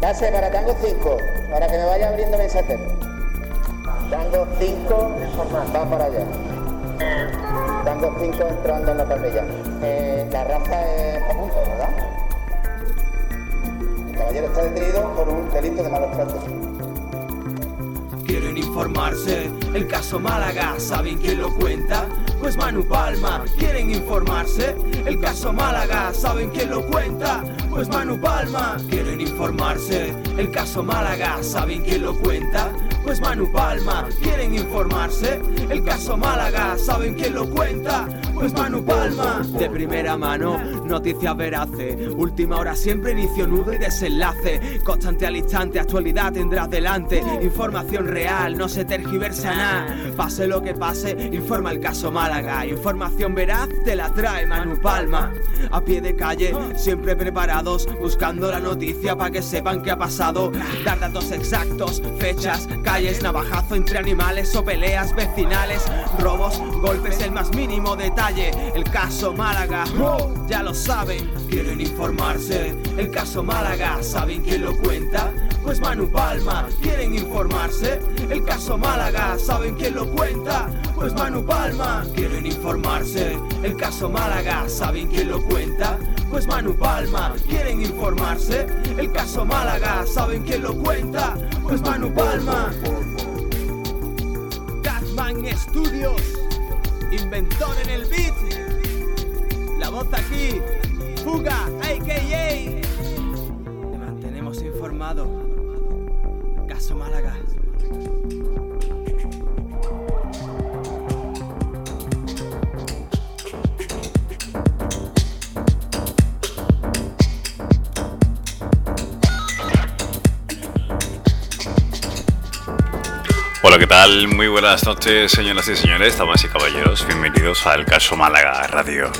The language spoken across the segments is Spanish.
Base para Tango 5, para que me vaya abriendo mensaje. Tango 5, va para allá. Tango 5 entrando en la tablilla. Eh, la raza es a punto, ¿verdad? El caballero está detenido por un delito de malos tratos. Quieren informarse, el caso Málaga, ¿saben quién lo cuenta? Pues Manu Palma, quieren informarse, el caso Málaga, ¿saben quién lo cuenta? Pues Manu Palma, quieren informarse, el caso Málaga, ¿saben quién lo cuenta? Pues Manu Palma, quieren informarse, el caso Málaga, ¿saben quién lo cuenta? Pues Manu Palma, de primera mano, noticias veraces, última hora siempre inicio, nudo y desenlace, constante al instante, actualidad tendrás delante, información real, no se tergiversa nada, pase lo que pase, informa el caso Málaga, información veraz te la trae Manu Palma, a pie de calle, siempre preparados, buscando la noticia para que sepan qué ha pasado, dar datos exactos, fechas, calles, navajazo entre animales o peleas vecinales, robos, golpes, el más mínimo detalle, el caso Málaga, ya lo saben, quieren informarse, el caso Málaga, ¿saben quién lo cuenta? Pues Manu Palma, quieren informarse, el caso Málaga, ¿saben quién lo cuenta? Pues Manu Palma, quieren informarse, el caso Málaga, ¿saben quién lo cuenta? Pues Manu Palma, quieren informarse, el caso Málaga, ¿saben quién lo cuenta? Pues Manu Palma. Catman Studios, inventor en el beat, la voz aquí, Fuga, a.k.a. Te mantenemos informado. Caso Málaga. Hola, ¿qué tal? Muy buenas noches, señoras y señores, damas y caballeros. Bienvenidos al Caso Málaga Radio.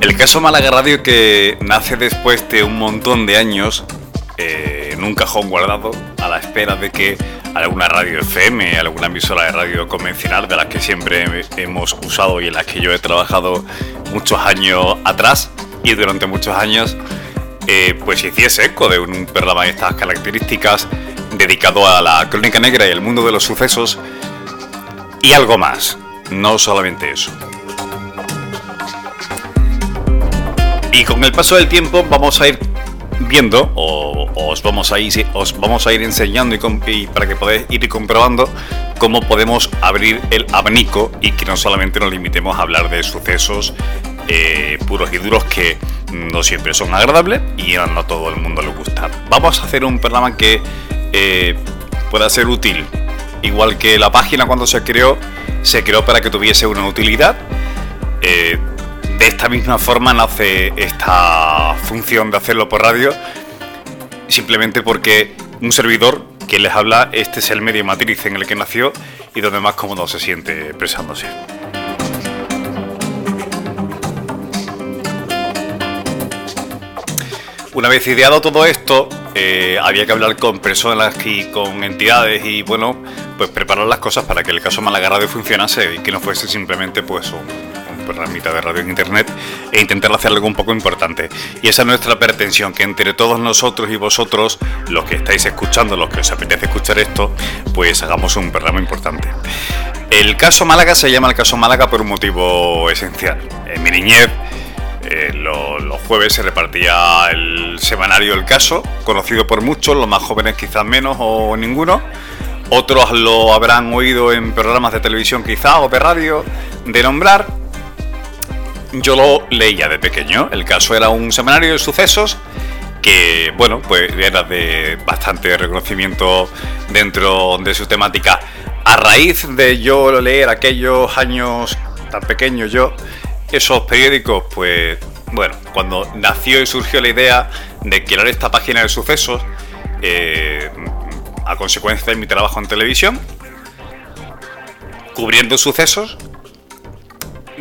El Caso Málaga Radio que nace después de un montón de años eh, en un cajón guardado a la espera de que alguna radio FM, alguna emisora de radio convencional de las que siempre hemos usado y en las que yo he trabajado muchos años atrás y durante muchos años eh, pues hiciese eco de un programa de estas características dedicado a la crónica negra y el mundo de los sucesos y algo más, no solamente eso. Y con el paso del tiempo vamos a ir viendo o, os, vamos a ir, os vamos a ir enseñando y, para que podáis ir comprobando cómo podemos abrir el abanico y que no solamente nos limitemos a hablar de sucesos eh, puros y duros que no siempre son agradables y a no todo el mundo le gusta. Vamos a hacer un programa que eh, pueda ser útil. Igual que la página cuando se creó, se creó para que tuviese una utilidad. Eh, de esta misma forma nace esta función de hacerlo por radio, simplemente porque un servidor que les habla, este es el medio matriz en el que nació y donde más cómodo se siente expresándose. Una vez ideado todo esto, eh, había que hablar con personas y con entidades y bueno, pues preparar las cosas para que el caso Málaga Radio funcionase y que no fuese simplemente pues un, de radio en internet e intentar hacer algo un poco importante. Y esa es nuestra pretensión, que entre todos nosotros y vosotros, los que estáis escuchando, los que os apetece escuchar esto, pues hagamos un programa importante. El caso Málaga se llama el caso Málaga por un motivo esencial. En mi niñez eh, lo- los jueves se repartía el semanario El Caso, conocido por muchos, los más jóvenes quizás menos o ninguno. Otros lo habrán oído en programas de televisión quizás o de radio de nombrar. Yo lo leía de pequeño. El Caso era un semanario de sucesos que, bueno, pues era de bastante reconocimiento dentro de su temática. A raíz de yo leer aquellos años tan pequeños yo, esos periódicos, pues bueno, cuando nació y surgió la idea de crear esta página de sucesos, eh, a consecuencia de mi trabajo en televisión, cubriendo sucesos,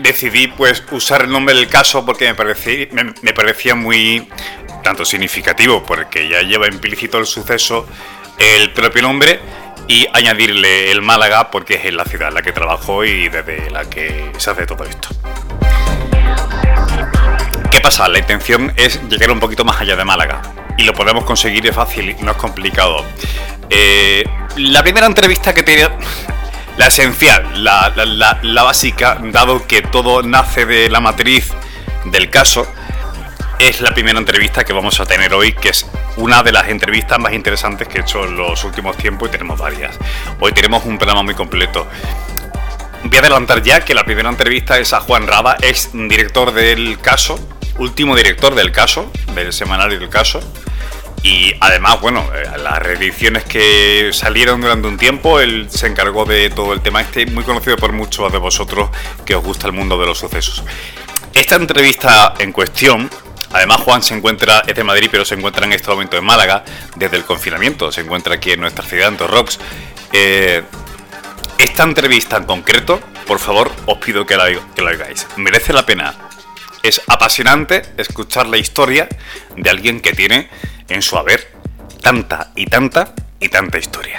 decidí pues usar el nombre del caso porque me parecía, me, parecía muy tanto significativo porque ya lleva implícito el suceso el propio nombre y añadirle el Málaga porque es la ciudad en la que trabajo y desde la que se hace todo esto. pasa? La intención es llegar un poquito más allá de Málaga. Y lo podemos conseguir, es fácil, no es complicado. Eh, la primera entrevista que tenía... La esencial, la, la, básica, dado que todo nace de la matriz del caso, es la primera entrevista que vamos a tener hoy, que es una de las entrevistas más interesantes que he hecho en los últimos tiempos y tenemos varias. Hoy tenemos un programa muy completo. Voy a adelantar ya que la primera entrevista es a Juan Raba, ex director del caso, último director del caso, del semanario del caso. Y además, bueno, eh, las reediciones que salieron durante un tiempo, él se encargó de todo el tema este, muy conocido por muchos de vosotros que os gusta el mundo de los sucesos. Esta entrevista en cuestión Además, Juan se encuentra, es de Madrid, pero se encuentra en este momento en Málaga desde el confinamiento. Se encuentra aquí en nuestra ciudad, en Torrox. Eh, esta entrevista en concreto, por favor, os pido que la, que la oigáis. Merece la pena. Es apasionante escuchar la historia de alguien que tiene en su haber tanta y tanta y tanta historia.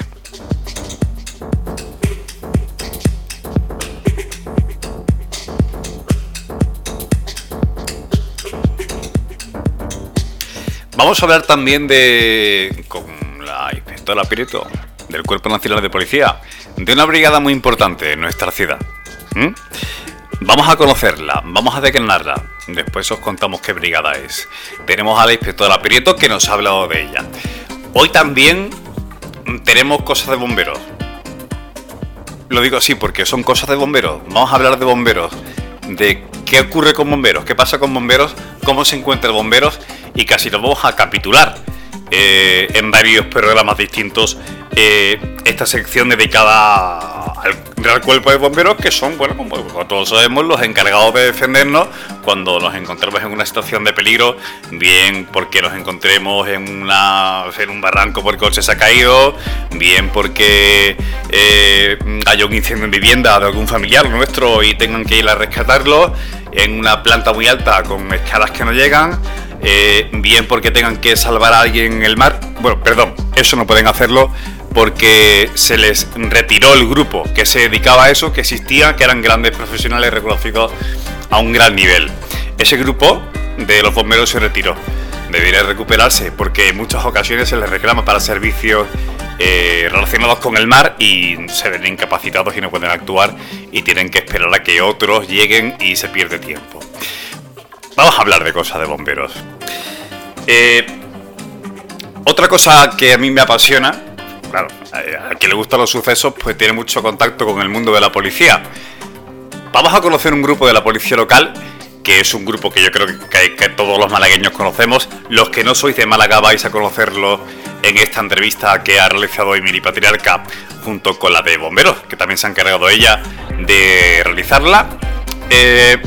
Vamos a hablar también de con la inspectora Pirito del Cuerpo Nacional de Policía, de una brigada muy importante en nuestra ciudad. Vamos a conocerla, vamos a declinarla. Después os contamos qué brigada es. Tenemos a la inspectora Pirito que nos ha hablado de ella. Hoy también tenemos cosas de bomberos. Lo digo así porque son cosas de bomberos. Vamos a hablar de bomberos, de qué ocurre con bomberos, qué pasa con bomberos, cómo se encuentran bomberos y casi lo vamos a capitular eh, en varios programas distintos eh, esta sección dedicada al, cuerpo de bomberos que son, bueno, como todos sabemos, los encargados de defendernos cuando nos encontremos en una situación de peligro, bien porque nos encontremos en, una, en un barranco porque el coche se ha caído, bien porque eh, haya un incendio en vivienda de algún familiar nuestro y tengan que ir a rescatarlo en una planta muy alta con escalas que no llegan, eh, bien porque tengan que salvar a alguien en el mar. Bueno, perdón, eso no pueden hacerlo porque se les retiró el grupo que se dedicaba a eso, que existía, que eran grandes profesionales reconocidos a un gran nivel. Ese grupo de los bomberos se retiró. Debería recuperarse porque en muchas ocasiones se les reclama para servicios eh, relacionados con el mar y se ven incapacitados y no pueden actuar y tienen que esperar a que otros lleguen y se pierde tiempo. Vamos a hablar de cosas de bomberos. Eh, otra cosa que a mí me apasiona, claro, a quien le gustan los sucesos, pues tiene mucho contacto con el mundo de la policía. Vamos a conocer un grupo de la policía local, que es un grupo que yo creo que, que todos los malagueños conocemos. Los que no sois de Málaga vais a conocerlo en esta entrevista que ha realizado Emily Patriarca junto con la de bomberos, que también se ha encargado ella de realizarla. Eh,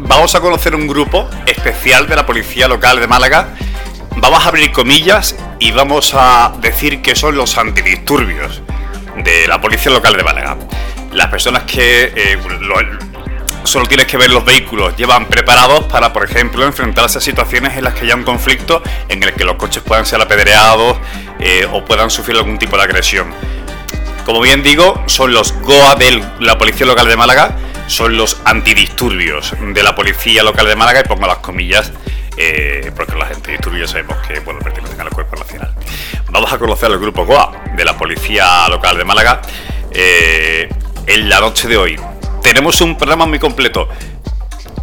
vamos a conocer un grupo especial de la policía local de Málaga. Vamos a abrir comillas y vamos a decir que son los antidisturbios de la policía local de Málaga. Las personas que eh, solo tienes que ver los vehículos llevan preparados para, por ejemplo, enfrentarse a situaciones en las que haya un conflicto en el que los coches puedan ser apedreados eh, o puedan sufrir algún tipo de agresión. Como bien digo, son los GOA de la Policía Local de Málaga son los antidisturbios de la policía local de Málaga y pongo las comillas eh, porque los antidisturbios sabemos que bueno, pertenecen al cuerpo nacional. Vamos a conocer el grupo GOA de la policía local de Málaga eh, en la noche de hoy. Tenemos un programa muy completo.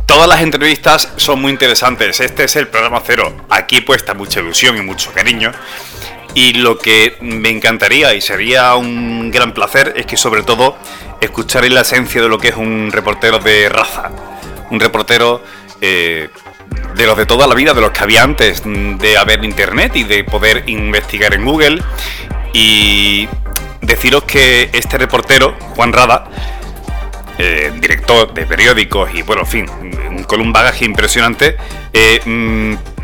Todas las entrevistas son muy interesantes. Este es el programa cero. Aquí puesta mucha ilusión y mucho cariño. Y lo que me encantaría y sería un gran placer es que sobre todo escucharéis la esencia de lo que es un reportero de raza. Un reportero eh, de los de toda la vida, de los que había antes de haber internet y de poder investigar en Google. Y deciros que este reportero, Juan Rada, eh, director de periódicos y bueno, en fin, con un bagaje impresionante, eh, mm,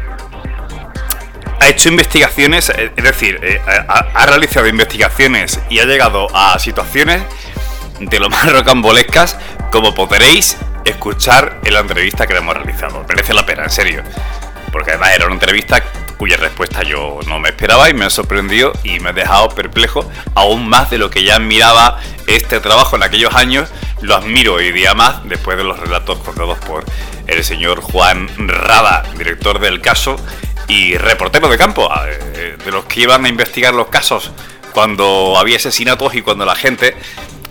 ha hecho investigaciones, es decir, ha realizado investigaciones y ha llegado a situaciones de lo más rocambolescas como podréis escuchar en la entrevista que le hemos realizado. Merece la pena, en serio. Porque además era una entrevista cuya respuesta yo no me esperaba y me ha sorprendido y me ha dejado perplejo aún más de lo que ya admiraba este trabajo en aquellos años. Lo admiro hoy día más después de los relatos contados por el señor Juan Rada, director del caso y reportero de campo, eh, de los que iban a investigar los casos cuando había asesinatos y cuando la gente,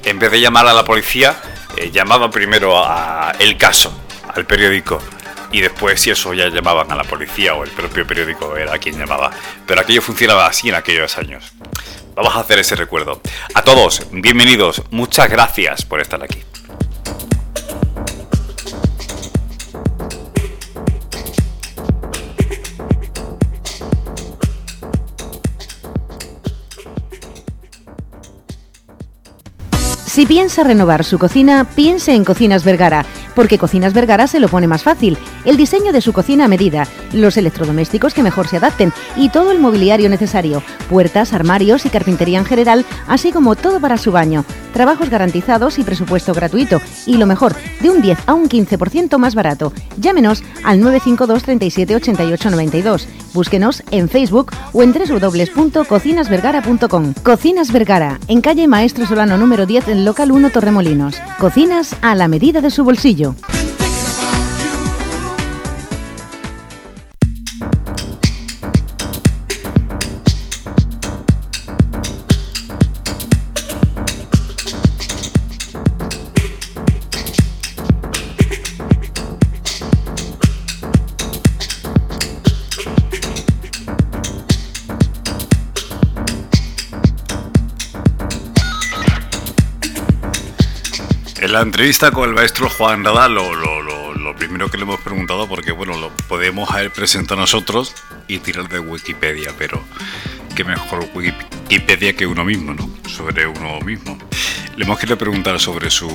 en vez de llamar a la policía, eh, llamaba primero a el caso, al periódico. Y después, si eso ya llamaban a la policía o el propio periódico era quien llamaba. Pero aquello funcionaba así en aquellos años. Vamos a hacer ese recuerdo. A todos, bienvenidos. Muchas gracias por estar aquí. Si piensa renovar su cocina, piense en Cocinas Vergara, porque Cocinas Vergara se lo pone más fácil. El diseño de su cocina a medida, los electrodomésticos que mejor se adapten y todo el mobiliario necesario, puertas, armarios y carpintería en general, así como todo para su baño. Trabajos garantizados y presupuesto gratuito. Y lo mejor, de un 10 a un 15% más barato. Llámenos al 952 37 88 92. Búsquenos en Facebook o en www.cocinasvergara.com. Cocinas Vergara, en calle Maestro Solano número 10 en local 1 Torremolinos. Cocinas a la medida de su bolsillo. En la entrevista con el maestro Juan Rada, lo, lo, primero que le hemos preguntado, porque bueno, lo podemos haber presentado nosotros y tirar de Wikipedia, pero qué mejor Wikipedia que uno mismo, ¿no? Sobre uno mismo. Le hemos querido preguntar sobre su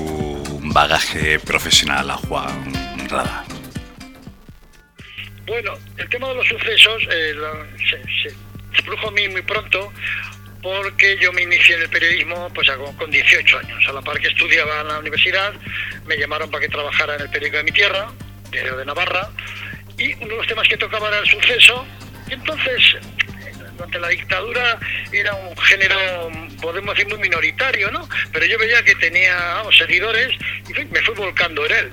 bagaje profesional a Juan Rada. Bueno, el tema de los sucesos eh, se, se a mí muy pronto porque yo me inicié en el periodismo pues con 18 años. A la par que estudiaba en la universidad, me llamaron para que trabajara en el periódico de mi tierra, Diario de Navarra, y uno de los temas que tocaba era el suceso. Y entonces, durante la dictadura era un género, podemos decir, muy minoritario, ¿no? Pero yo veía que tenía seguidores y me fui volcando en él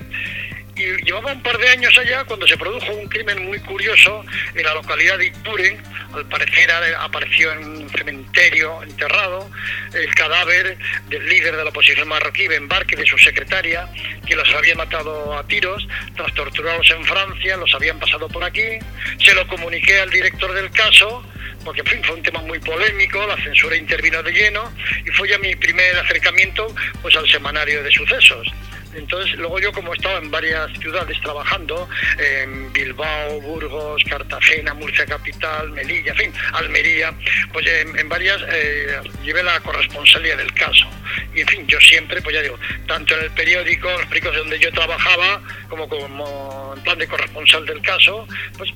y llevaba un par de años allá cuando se produjo un crimen muy curioso en la localidad de Ituren. Al parecer apareció en un cementerio enterrado el cadáver del líder de la oposición marroquí, Ben Barque, de su secretaria, que los había matado a tiros, tras torturarlos en Francia, los habían pasado por aquí. Se lo comuniqué al director del caso, porque fue un tema muy polémico, la censura intervino de lleno y fue ya mi primer acercamiento pues al semanario de sucesos. Entonces, luego yo como estaba en varias ciudades trabajando, en Bilbao, Burgos, Cartagena, Murcia Capital, Melilla, en fin, Almería, pues en, varias eh, llevé la corresponsalía del caso. Y en fin, yo siempre, pues ya digo, tanto en el periódico, los periódicos donde yo trabajaba, como como en plan de corresponsal del caso, pues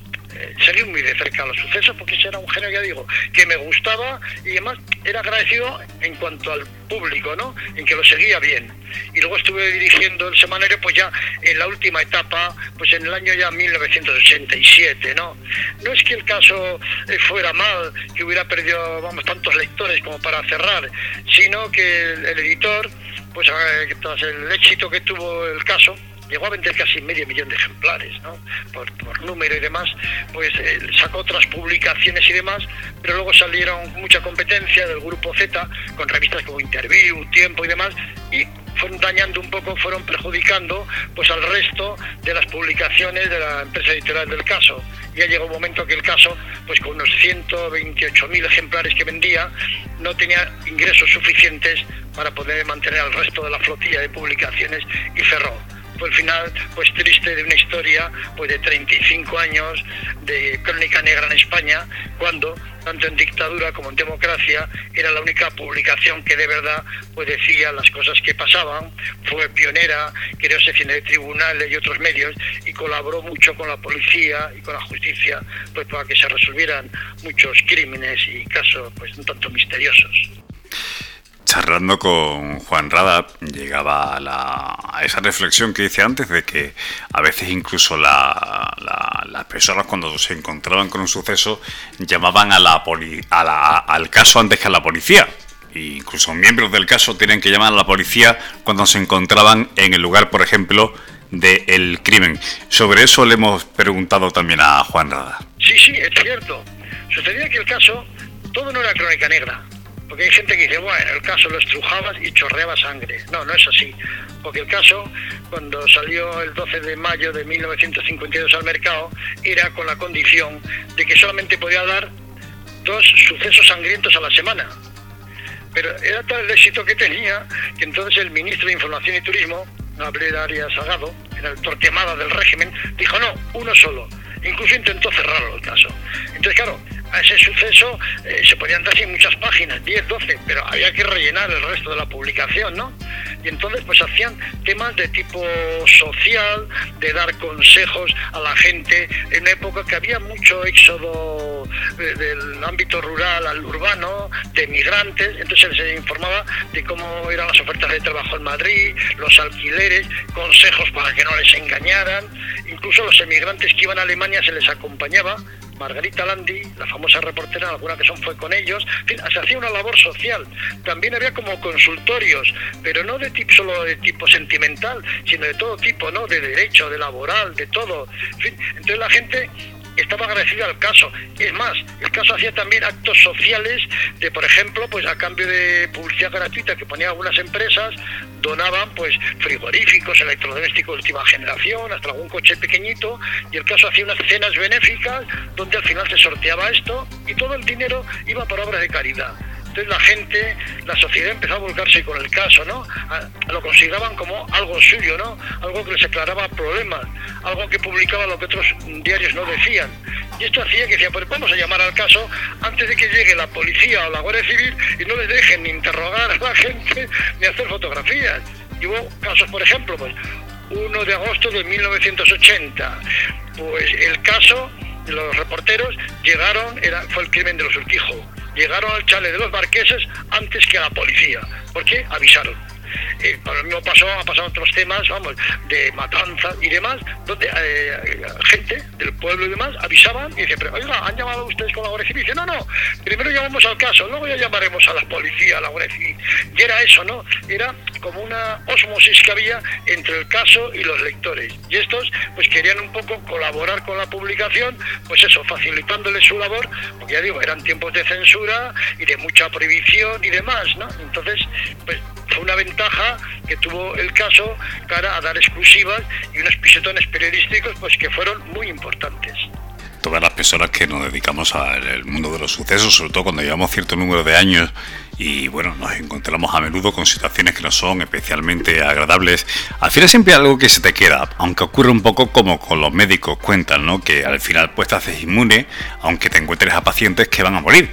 seguir muy de cerca los sucesos porque ese era un género, ya digo, que me gustaba y además era agradecido en cuanto al público, ¿no? En que lo seguía bien. Y luego estuve dirigiendo el semanario pues ya en la última etapa, pues en el año ya 1987, ¿no? No es que el caso eh, fuera mal, que hubiera perdido, vamos, tantos lectores como para cerrar, sino que el, editor, pues eh, tras el éxito que tuvo el caso, llegó a vender casi medio millón de ejemplares, ¿no? por, número y demás, pues eh, sacó otras publicaciones y demás, pero luego salieron mucha competencia del grupo Z con revistas como Interview, Tiempo y demás, y fueron dañando un poco, fueron perjudicando pues al resto de las publicaciones de la empresa editorial del caso. Ya llegó un momento que el caso, pues con unos 128.000 ejemplares que vendía, no tenía ingresos suficientes para poder mantener al resto de la flotilla de publicaciones y cerró fue el final pues triste de una historia pues de 35 años de crónica negra en España cuando tanto en dictadura como en democracia era la única publicación que de verdad pues decía las cosas que pasaban fue pionera creó secciones de tribunales y otros medios y colaboró mucho con la policía y con la justicia pues para que se resolvieran muchos crímenes y casos pues un tanto misteriosos charlando con Juan Rada llegaba a, esa reflexión que hice antes de que a veces incluso las personas cuando se encontraban con un suceso llamaban a la, al caso antes que a la policía. E incluso miembros del caso tienen que llamar a la policía cuando se encontraban en el lugar, por ejemplo, del crimen. Sobre eso le hemos preguntado también a Juan Rada. Sí, sí, es cierto. Sucedía que el caso, todo no era crónica negra. Porque hay gente que dice, bueno, el caso lo estrujabas y chorreaba sangre. No, no es así. Porque el caso, cuando salió el 12 de mayo de 1952 al mercado, era con la condición de que solamente podía dar dos sucesos sangrientos a la semana. Pero era tal el éxito que tenía que entonces el ministro de Información y Turismo, Gabriel Arias Salgado, era el torquemada del régimen, dijo no, uno solo. Incluso intentó cerrarlo el caso. Entonces, claro, a ese suceso eh, se podían dar muchas páginas, 10, 12, pero había que rellenar el resto de la publicación, ¿no? Y entonces pues hacían temas de tipo social, de dar consejos a la gente, en una época que había mucho éxodo eh, del ámbito rural al urbano, de migrantes, entonces se informaba de cómo eran las ofertas de trabajo en Madrid, los alquileres, consejos para que no les engañaran, incluso los emigrantes que iban a Alemania se les acompañaba Margarita Landi, la famosa reportera, alguna que son fue con ellos, en fin, se hacía una labor social. También había como consultorios, pero no de tipo solo de tipo sentimental, sino de todo tipo, ¿no? De derecho, de laboral, de todo. En fin, entonces la gente estaba agradecida al caso. Es más, el caso hacía también actos sociales de, por ejemplo, pues a cambio de publicidad gratuita que ponían algunas empresas, donaban pues frigoríficos, electrodomésticos de última generación, hasta algún coche pequeñito, y el caso hacía unas cenas benéficas donde al final se sorteaba esto y todo el dinero iba para obras de caridad. Entonces la gente, la sociedad empezó a volcarse con el caso, ¿no? lo consideraban como algo suyo, ¿no? Algo que les aclaraba problemas, algo que publicaba lo que otros diarios no decían. Y esto hacía que decía, pues vamos a llamar al caso antes de que llegue la policía o la Guardia Civil y no les dejen ni interrogar a la gente ni hacer fotografías. Y hubo casos, por ejemplo, pues 1 de agosto de 1980, pues el caso los reporteros llegaron, era, fue el crimen de los Urquijo llegaron al chale de los marqueses antes que a la policía. ¿Por qué? Avisaron. Eh, lo mismo pasó, ha pasado otros temas, vamos, de matanza y demás, donde eh, gente del pueblo y demás avisaban y decían, pero oiga, ¿han llamado ustedes con la Guardia Civil? dice, no, no, primero llamamos al caso, luego ya llamaremos a la policía, a la Guardia. Y era eso, ¿no? Era como una osmosis que había entre el caso y los lectores. Y estos, pues querían un poco colaborar con la publicación, pues eso, facilitándoles su labor, porque ya digo, eran tiempos de censura y de mucha prohibición y demás, ¿no? Entonces, pues fue una ventaja que tuvo el caso para dar exclusivas y unos pisetones periodísticos pues que fueron muy importantes todas las personas que nos dedicamos al mundo de los sucesos, sobre todo cuando llevamos cierto número de años y bueno, nos encontramos a menudo con situaciones que no son especialmente agradables, al final siempre algo que se te queda, aunque ocurre un poco como con los médicos cuentan, ¿no? Que al final pues te haces inmune, aunque te encuentres a pacientes que van a morir.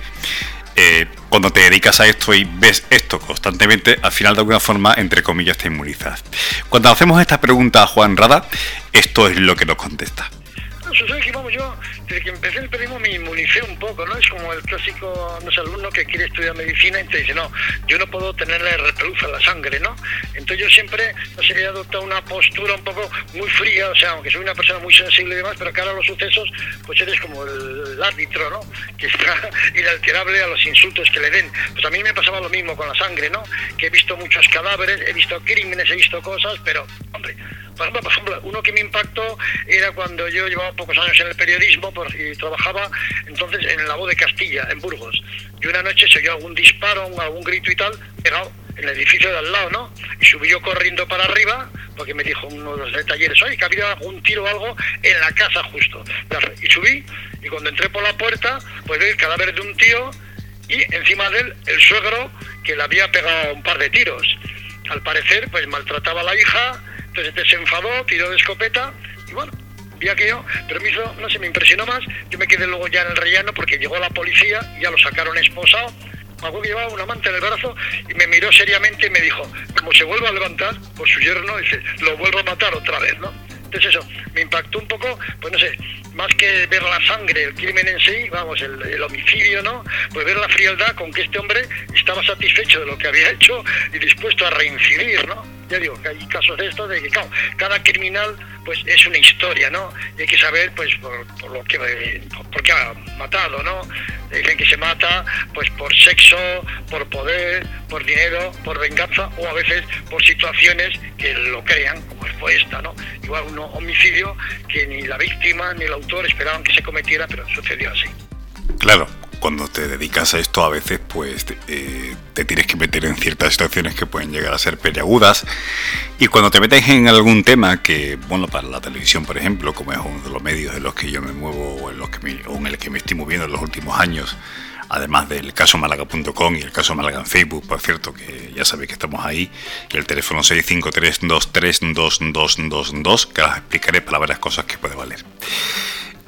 Eh, cuando te dedicas a esto y ves esto constantemente, al final de alguna forma, entre comillas, te inmunizas. Cuando hacemos esta pregunta a Juan Rada, esto es lo que nos contesta. Vamos, yo desde que empecé el periodismo me inmunicé un poco, ¿no? Es como el clásico, no sé, alumno que quiere estudiar medicina y te dice, no, yo no puedo tenerle repeluz a la sangre, ¿no? Entonces yo siempre, no sé, he adoptado una postura un poco muy fría, o sea, aunque soy una persona muy sensible y demás, pero cara a los sucesos, pues eres como el, árbitro, ¿no? Que está inalterable a los insultos que le den. Pues a mí me pasaba lo mismo con la sangre, ¿no? Que he visto muchos cadáveres, he visto crímenes, he visto cosas, pero, hombre, por ejemplo, uno que me impactó era cuando yo llevaba pocos años en el periodismo y trabajaba entonces en la voz de Castilla, en Burgos. Y una noche se oyó algún disparo, algún grito y tal, pegado en el edificio de al lado, ¿no? Y subí yo corriendo para arriba, porque me dijo uno de los talleres, oye, que había algún tiro o algo en la casa justo. Y subí, y cuando entré por la puerta, pues vi el cadáver de un tío y encima de él el suegro que le había pegado un par de tiros. Al parecer, pues maltrataba a la hija entonces se enfadó, tiró de escopeta y bueno, vi aquello, pero me hizo, no sé, me impresionó más. Yo me quedé luego ya en el rellano porque llegó la policía, ya lo sacaron esposado. Me acuerdo que llevaba una manta en el brazo y me miró seriamente y me dijo, como se vuelva a levantar, por su yerno, dice, lo vuelvo a matar otra vez, ¿no? Entonces eso, me impactó un poco, pues no sé, más que ver la sangre, el crimen en sí, vamos, el, el, homicidio, ¿no? Pues ver la frialdad con que este hombre estaba satisfecho de lo que había hecho y dispuesto a reincidir, ¿no? Ya digo, que hay casos de esto, de que cada criminal pues es una historia, ¿no? Y hay que saber pues por, lo que por qué ha matado, ¿no? dicen que se mata pues por sexo, por poder, por dinero, por venganza o a veces por situaciones que lo crean, como fue esta, ¿no? Igual un homicidio que ni la víctima ni el autor esperaban que se cometiera, pero sucedió así. Claro, cuando te dedicas a esto a veces pues eh, te tienes que meter en ciertas situaciones que pueden llegar a ser peleagudas y cuando te metes en algún tema que bueno para la televisión por ejemplo como es uno de los medios en los que yo me muevo o en, los que en el que me estoy moviendo en los últimos años además del caso málaga.com y el caso Málaga en Facebook, por cierto, que ya sabéis que estamos ahí, y el teléfono 653232222, que os explicaré para varias cosas que puede valer.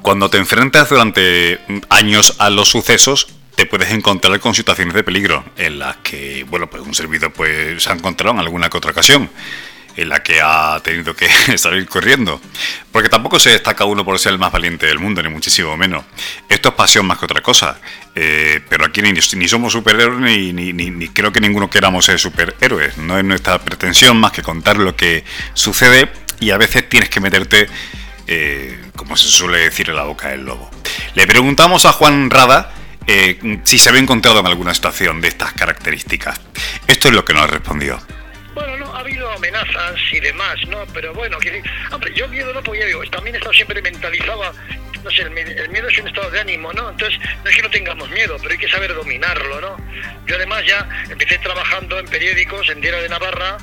Cuando te enfrentas durante años a los sucesos, te puedes encontrar con situaciones de peligro en las que, bueno, pues un servidor pues se ha encontrado en alguna que otra ocasión en la que ha tenido que salir corriendo. Porque tampoco se destaca uno por ser el más valiente del mundo, ni muchísimo menos. Esto es pasión más que otra cosa. Eh, pero aquí ni, somos superhéroes ni, ni, creo que ninguno queramos ser superhéroes. No es nuestra pretensión más que contar lo que sucede y a veces tienes que meterte eh, como se suele decir, en la boca del lobo. Le preguntamos a Juan Rada eh, si se había encontrado en alguna situación de estas características. Esto es lo que nos respondió. Bueno, no, ha habido amenazas y demás, ¿no? Pero bueno, que, hombre, yo miedo no, porque digo, también he estado siempre mentalizado no sé, el, miedo es un estado de ánimo, ¿no? Entonces, no es que no tengamos miedo, pero hay que saber dominarlo, ¿no? Yo además ya empecé trabajando en periódicos en Diario de Navarra,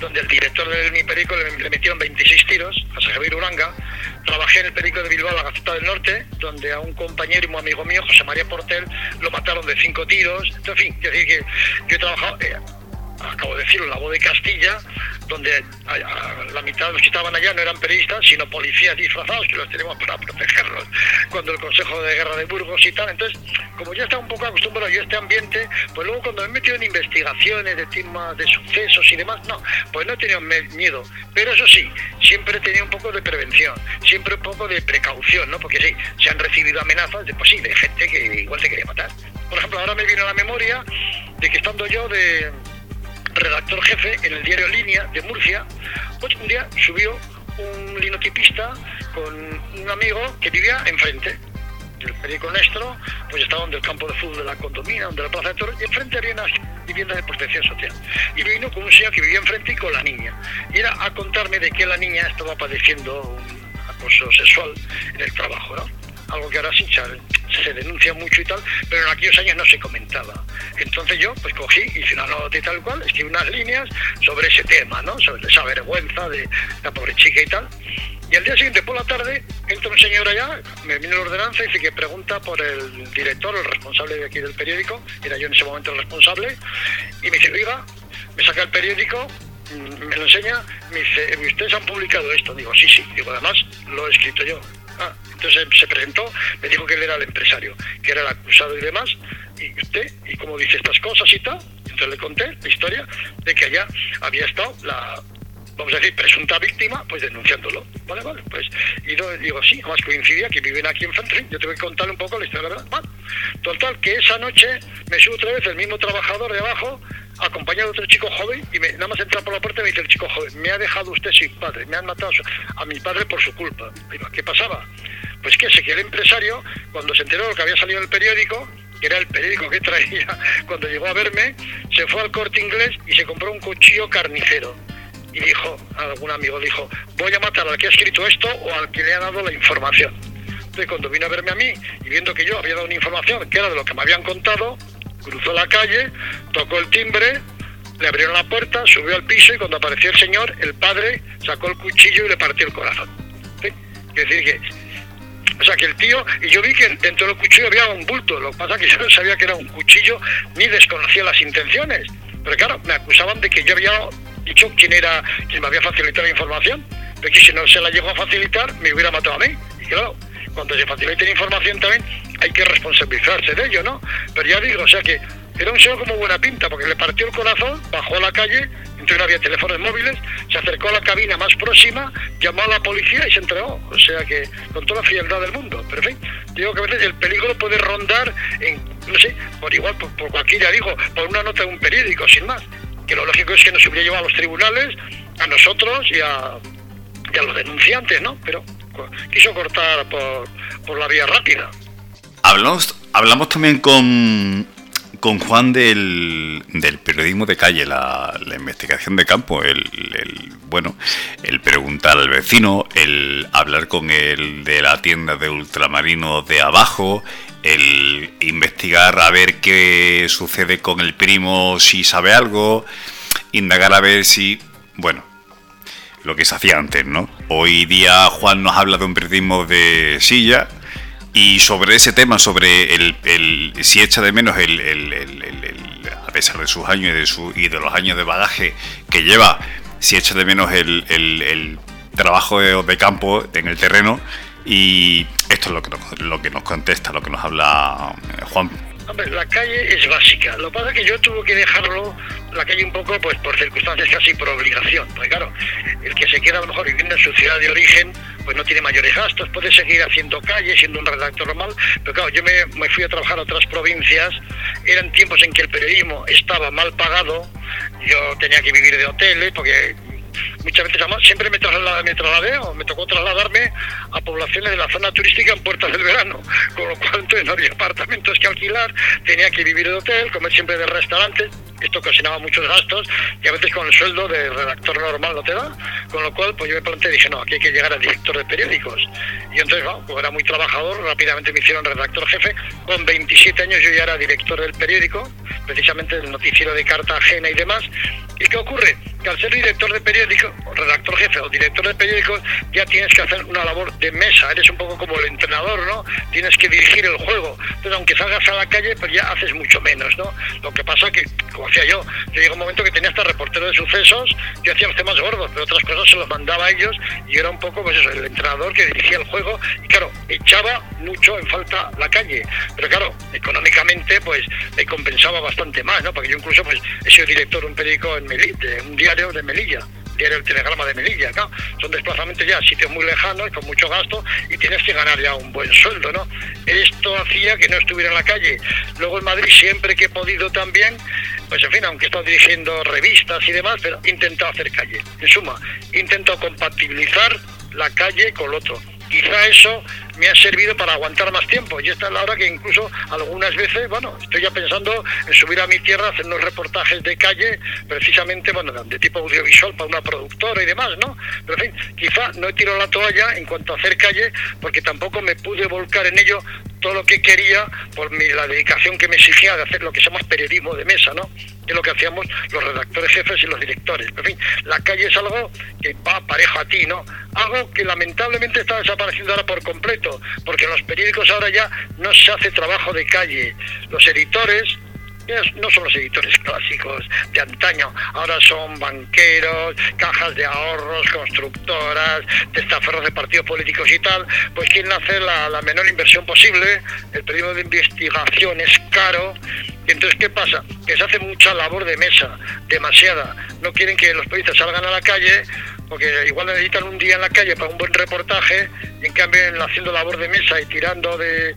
donde el director del mi periódico le, metieron 26 tiros, a Javier Uranga. Trabajé en el periódico de Bilbao, la Gaceta del Norte, donde a un compañero y un amigo mío, José María Portel, lo mataron de cinco tiros. En fin, es decir que yo he trabajado, eh, acabo de decirlo, la voz de Castilla, donde la mitad de los que estaban allá no eran periodistas, sino policías disfrazados que los tenemos para protegerlos cuando el Consejo de Guerra de Burgos y tal. Entonces, como ya estaba un poco acostumbrado yo a este ambiente, pues luego cuando me he metido en investigaciones de temas de sucesos y demás, no, pues no he tenido miedo. Pero eso sí, siempre he tenido un poco de prevención, siempre un poco de precaución, ¿no? Porque sí, se han recibido amenazas de, pues sí, de gente que igual se quería matar. Por ejemplo, ahora me viene a la memoria de que estando yo de redactor jefe en el diario Línea de Murcia, pues un día subió un linotipista con un amigo que vivía enfrente del periódico Nestro, pues estaba donde el campo de fútbol de la condomina, donde la plaza de toros, y enfrente había unas viviendas de protección social. Y vino con un señor que vivía enfrente y con la niña. Y era a contarme de que la niña estaba padeciendo un acoso sexual en el trabajo, ¿no? algo que ahora sí se denuncia mucho y tal, pero en aquellos años no se comentaba. Entonces yo pues cogí, hice una nota y tal cual, escribí unas líneas sobre ese tema, ¿no? Sobre esa vergüenza de la pobre chica y tal. Y al día siguiente por la tarde entra un señor allá, me viene la ordenanza y dice que pregunta por el director, el responsable de aquí del periódico, era yo en ese momento el responsable, y me dice, oiga, me saca el periódico, mm, me lo enseña, me dice, ¿ustedes han publicado esto? Digo, sí, sí, digo, además lo he escrito yo. Entonces se presentó, me dijo que él era el empresario, que era el acusado y demás, y usted, y cómo dice estas cosas y tal, entonces le conté la historia de que allá había estado la, vamos a decir, presunta víctima, pues denunciándolo. Vale, vale, pues, y digo, sí, además coincidía que viven aquí en enfrente, yo tengo que contarle un poco la historia, verdad. Bueno, total, que esa noche me sube otra vez el mismo trabajador de abajo, acompañado de otro chico joven, y me, nada más entrar por la puerta me dice el chico joven, me ha dejado usted sin padre, me han matado a mi padre por su culpa. Digo, ¿qué pasaba? Pues que sé que el empresario, cuando se enteró de lo que había salido en el periódico, que era el periódico que traía cuando llegó a verme, se fue al corte inglés y se compró un cuchillo carnicero. Y dijo, algún amigo dijo, voy a matar al que ha escrito esto o al que le ha dado la información. Entonces cuando vino a verme a mí y viendo que yo había dado una información que era de lo que me habían contado, cruzó la calle, tocó el timbre, le abrieron la puerta, subió al piso y cuando apareció el señor, el padre sacó el cuchillo y le partió el corazón. Es decir, que o sea que el tío, y yo vi que dentro del cuchillo había un bulto, lo que pasa es que yo no sabía que era un cuchillo ni desconocía las intenciones. Pero claro, me acusaban de que yo había dicho quién era quien me había facilitado la información, pero que si no se la llegó a facilitar me hubiera matado a mí. Y claro, cuando se facilita la información también hay que responsabilizarse de ello, ¿no? Pero ya digo, o sea que era un señor como buena pinta, porque le partió el corazón, bajó a la calle, entonces no había teléfonos móviles, se acercó a la cabina más próxima, llamó a la policía y se entregó. O sea que con toda la frialdad del mundo. Pero en fin, digo que a veces el peligro puede rondar en, no sé, por igual, por, por cualquier, ya digo, por una nota de un periódico, sin más. Que lo lógico es que nos hubiera llevado a los tribunales, a nosotros y a, y a los denunciantes, ¿no? Pero quiso cortar por, por la vía rápida. Hablamos hablamos también con, con Juan del, del periodismo de calle, la, investigación de campo, el, bueno, el preguntar al vecino, el hablar con el de la tienda de ultramarino de abajo, el investigar a ver qué sucede con el primo si sabe algo, indagar a ver si, bueno, lo que se hacía antes, ¿no? Hoy día Juan nos habla de un periodismo de silla y sobre ese tema, sobre el, si echa de menos el, a pesar de sus años y de, su, y de los años de bagaje que lleva, si echa de menos el, trabajo de, campo en el terreno. Y esto es lo que nos, lo que nos contesta, lo que nos habla eh, Juan. Hombre, la calle es básica. Lo que pasa es que yo tuve que dejarlo la calle un poco pues por circunstancias casi por obligación. Porque claro, el que se queda a lo mejor viviendo en su ciudad de origen, pues no tiene mayores gastos, puede seguir haciendo calle, siendo un redactor normal. Pero claro, yo me, me fui a trabajar a otras provincias, eran tiempos en que el periodismo estaba mal pagado, yo tenía que vivir de hoteles, porque muchas veces siempre me, trasladé, me trasladé o me tocó trasladarme a poblaciones de la zona turística en puertas del verano, con lo cual entonces no había apartamentos que alquilar, tenía que vivir de hotel, comer siempre de restaurantes, esto ocasionaba muchos gastos y a veces con el sueldo de redactor normal no te da, con lo cual pues yo me planteé y dije, no, aquí hay que llegar a director de periódicos. Y entonces, bueno, era muy trabajador, rápidamente me hicieron redactor jefe, con 27 años yo ya era director del periódico, precisamente del noticiero de Cartagena y demás. ¿Y qué ocurre? Que al ser director de periódico, redactor jefe o director de periódico, ya tienes que hacer una labor de mesa, eres un poco como el entrenador, ¿no? Tienes que dirigir el juego. Entonces, aunque salgas a la calle, pues ya haces mucho menos, ¿no? Lo que pasa que, como hacía yo, llegó un momento que tenía hasta reportero de sucesos, yo hacía los temas gordos, pero otras cosas se los mandaba a ellos y era un poco, pues eso, el entrenador que dirigía el juego y claro, echaba mucho en falta la calle. Pero claro, económicamente, pues me compensaba bastante más, ¿no? Porque yo incluso, pues he sido director de un periódico en Melilla, un de Melilla diario El Telegrama de Melilla, ¿no? Son desplazamientos ya a sitios muy lejanos, con mucho gasto, y tienes que ganar ya un buen sueldo, ¿no? Esto hacía que no estuviera en la calle. Luego en Madrid, siempre que he podido también, pues en fin, aunque he estado dirigiendo revistas y demás, pero he intentado hacer calle. En suma, he intentado compatibilizar la calle con lo otro quizá eso me ha servido para aguantar más tiempo. Y esta es la hora que incluso algunas veces, bueno, estoy ya pensando en subir a mi tierra, hacer unos reportajes de calle, precisamente, bueno, de tipo audiovisual para una productora y demás, ¿no? Pero en fin, quizá no he tirado la toalla en cuanto a hacer calle, porque tampoco me pude volcar en ello todo lo que quería por mi, la dedicación que me exigía de hacer lo que se llama periodismo de mesa, ¿no? Que es lo que hacíamos los redactores jefes y los directores. En fin, la calle es algo que va parejo a ti, ¿no? Algo que lamentablemente está desapareciendo ahora por completo, porque en los periódicos ahora ya no se hace trabajo de calle. Los editores no son los editores clásicos de antaño, ahora son banqueros, cajas de ahorros, constructoras, testaferros de partidos políticos y tal, pues quieren hacer la, menor inversión posible, el periodo de investigación es caro, entonces ¿qué pasa? Que se hace mucha labor de mesa, demasiada, no quieren que los periodistas salgan a la calle porque igual necesitan un día en la calle para un buen reportaje y en cambio haciendo labor de mesa y tirando de,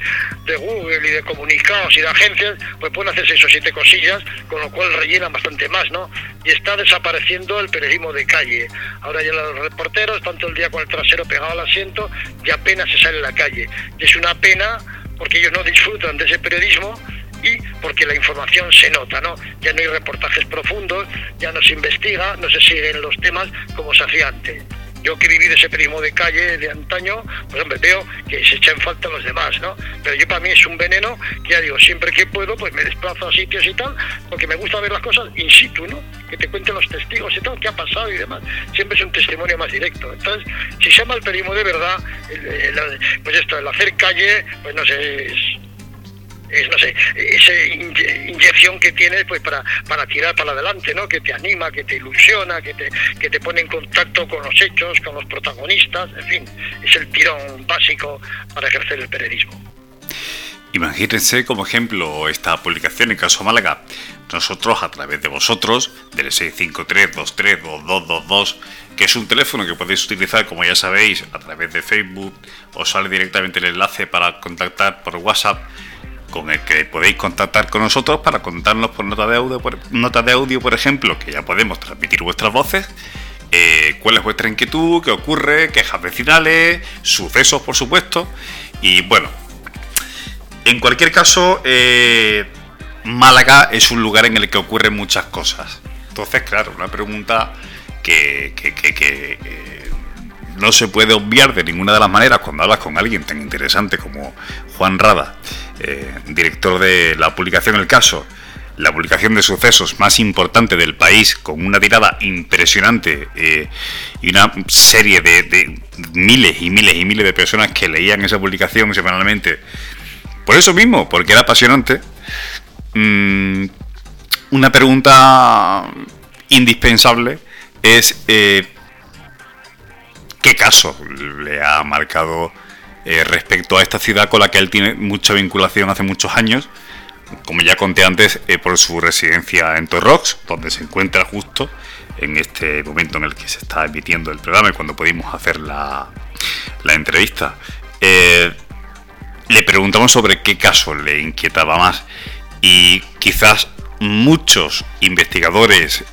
Google y de comunicados y de agencias, pues pueden hacer seis o siete cosillas, con lo cual rellenan bastante más, ¿no? Y está desapareciendo el periodismo de calle. Ahora ya los reporteros están todo el día con el trasero pegado al asiento y apenas se sale en la calle. Y es una pena porque ellos no disfrutan de ese periodismo y porque la información se nota, ¿no? Ya no hay reportajes profundos, ya no se investiga, no se siguen los temas como se hacía antes. Yo que viví de ese periodismo de calle de antaño, pues hombre, veo que se echan falta los demás, ¿no? Pero yo para mí es un veneno que ya digo, siempre que puedo, pues me desplazo a sitios y tal, porque me gusta ver las cosas in situ, ¿no? Que te cuenten los testigos y tal, qué ha pasado y demás. Siempre es un testimonio más directo. Entonces, si se llama el periodismo de verdad, pues esto, el hacer calle, pues no sé, es, no sé, esa inyección que tienes pues para, para tirar para adelante, ¿no? Que te anima, que te ilusiona, que te, que te pone en contacto con los hechos, con los protagonistas, en fin, es el tirón básico para ejercer el periodismo. Imagínense como ejemplo esta publicación en Caso Málaga. Nosotros, a través de vosotros, del 653-232222, que es un teléfono que podéis utilizar, como ya sabéis, a través de Facebook, os sale directamente el enlace para contactar por WhatsApp con el que podéis contactar con nosotros para contarnos por nota de audio, por, de audio, por ejemplo, que ya podemos transmitir vuestras voces. Eh, cuál es vuestra inquietud, qué ocurre, quejas vecinales, sucesos, por supuesto. Y bueno, En cualquier caso, eh, Málaga es un lugar en el que ocurren muchas cosas. Entonces, claro, una pregunta que, eh, no se puede obviar de ninguna de las maneras cuando hablas con alguien tan interesante como Juan Rada, eh, director de la publicación El Caso, la publicación de sucesos más importante del país, con una tirada impresionante eh, y una serie de, miles y miles y miles de personas que leían esa publicación semanalmente. Por eso mismo, porque era apasionante. Mm, una pregunta indispensable es eh, qué caso le ha marcado eh, respecto a esta ciudad con la que él tiene mucha vinculación hace muchos años como ya conté antes, eh, por su residencia en Torrox, donde se encuentra justo en este momento en el que se está emitiendo el programa y cuando pudimos hacer la, entrevista. Eh, le preguntamos sobre qué caso le inquietaba más y quizás muchos investigadores,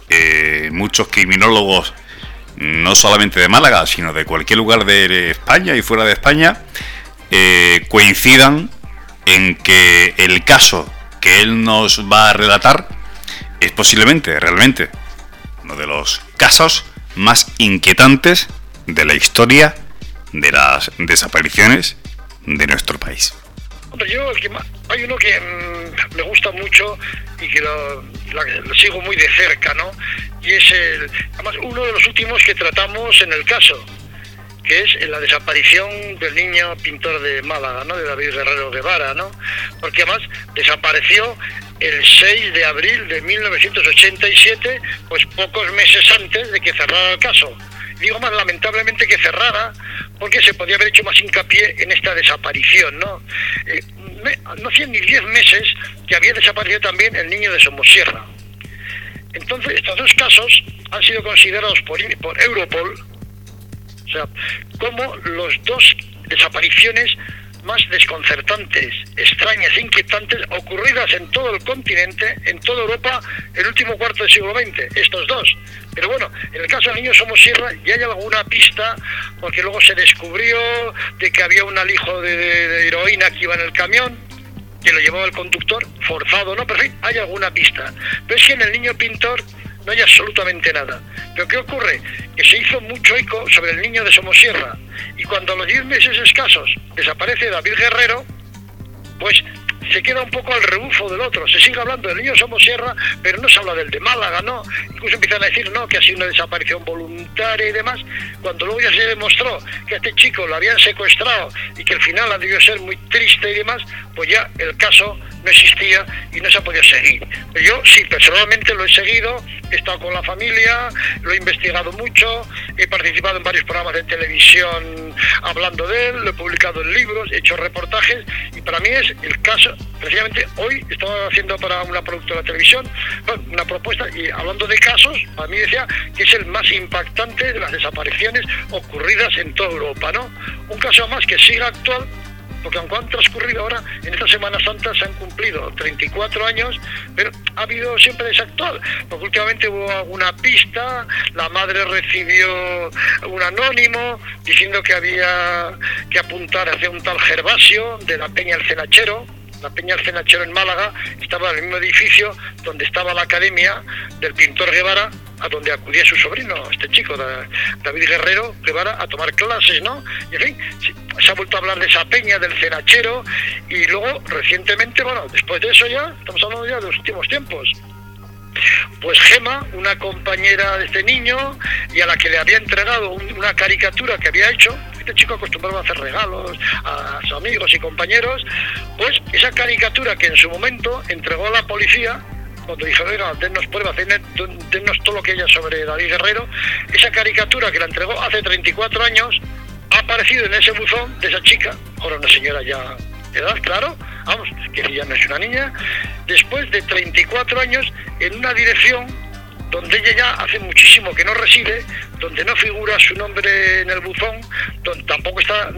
muchos criminólogos, no solamente de Málaga, sino de cualquier lugar de España y fuera de España, coincidan en que el caso que él nos va a relatar es posiblemente, realmente, uno de los casos más inquietantes de la historia de las desapariciones de nuestro país. Yo, hay uno que mm, me gusta mucho y que lo, sigo muy de cerca, ¿no? Y es el, además uno de los últimos que tratamos en el caso, que es la desaparición del niño pintor de Málaga, ¿no? de David Guerrero Guevara, ¿no? porque además desapareció el 6 de abril de 1987, pues pocos meses antes de que cerrara el caso. Digo más lamentablemente que cerrara, porque se podía haber hecho más hincapié en esta desaparición, ¿no? Eh, no hacían ni 10 meses que había desaparecido también el niño de Somosierra. Entonces, estos dos casos han sido considerados por, por Europol como los dos desapariciones más desconcertantes, extrañas e inquietantes ocurridas en todo el continente, en toda Europa, el último cuarto del siglo XX, estos dos. Pero bueno, en el caso del niño Somos Sierra ya hay alguna pista, porque luego se descubrió de que había un alijo de, heroína que iba en el camión, que lo llevaba el conductor, forzado, ¿no? Pero en fin, hay alguna pista. Pero es que en el niño pintor no hay absolutamente nada. Pero ¿qué ocurre? Que se hizo mucho eco sobre el niño de Somosierra y cuando a los 10 meses escasos desaparece David Guerrero, pues se queda un poco al rebufo del otro. Se sigue hablando del niño Somosierra, pero no se habla del de Málaga, ¿no? Incluso empiezan a decir, no, que ha sido una desaparición voluntaria y demás, cuando luego ya se demostró que a este chico lo habían secuestrado y que el final ha debido ser muy triste y demás, pues ya el caso no existía y no se ha podido seguir. Yo sí, personalmente lo he seguido, he estado con la familia, lo he investigado mucho, he participado en varios programas de televisión hablando de él, lo he publicado en libros, he hecho reportajes y para mí es el caso precisamente hoy estaba haciendo para una productora de televisión una propuesta y hablando de casos, a mí decía que es el más impactante de las desapariciones ocurridas en toda Europa, ¿no? Un caso más que sigue actual porque aunque han transcurrido ahora, en esta Semana Santa se han cumplido 34 años, pero ha habido siempre desactual, porque últimamente hubo alguna pista, la madre recibió un anónimo diciendo que había que apuntar hacia un tal Gervasio de la Peña El Cenachero, la Peña Cenachero en Málaga, estaba en el mismo edificio donde estaba la academia del pintor Guevara, a donde acudía su sobrino, este chico, David Guerrero Guevara, a tomar clases, ¿no? Y en fin, se ha vuelto a hablar de esa peña, del cenachero, y luego, recientemente, bueno, después de eso ya, estamos hablando ya de los últimos tiempos, pues Gema, una compañera de este niño, y a la que le había entregado una caricatura que había hecho, este chico acostumbraba a hacer regalos a sus amigos y compañeros, pues esa caricatura que en su momento entregó a la policía, cuando dijo, oiga, dennos pruebas, dennos todo lo que haya sobre David Guerrero, esa caricatura que la entregó hace 34 años, ha aparecido en ese buzón de esa chica, ahora una señora ya de edad, claro, vamos, que ya no es una niña, después de 34 años en una dirección donde ella ya hace muchísimo que no reside, donde no figura su nombre en el buzón, donde tampoco está,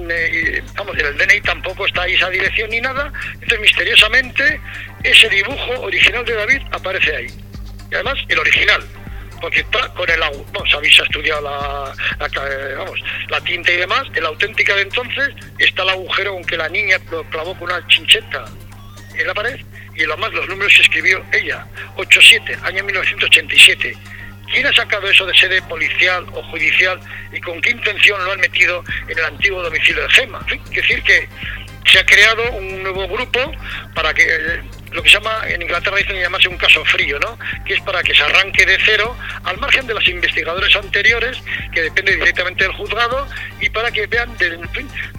vamos, en el DNI tampoco está ahí esa dirección ni nada, entonces misteriosamente ese dibujo original de David aparece ahí. Y además el original, porque está con el vamos, habéis estudiado la, vamos, la tinta y demás, en la auténtica de entonces está el agujero aunque la niña lo clavó con una chincheta en la pared y lo más los números que escribió ella, 87, año 1987. ¿Quién ha sacado eso de sede policial o judicial y con qué intención lo han metido en el antiguo domicilio de Gema? Es decir, que se ha creado un nuevo grupo para que eh, lo que se llama en Inglaterra dicen llamarse un caso frío, ¿no? Que es para que se arranque de cero al margen de los investigadores anteriores, que depende directamente del juzgado, y para que vean, de,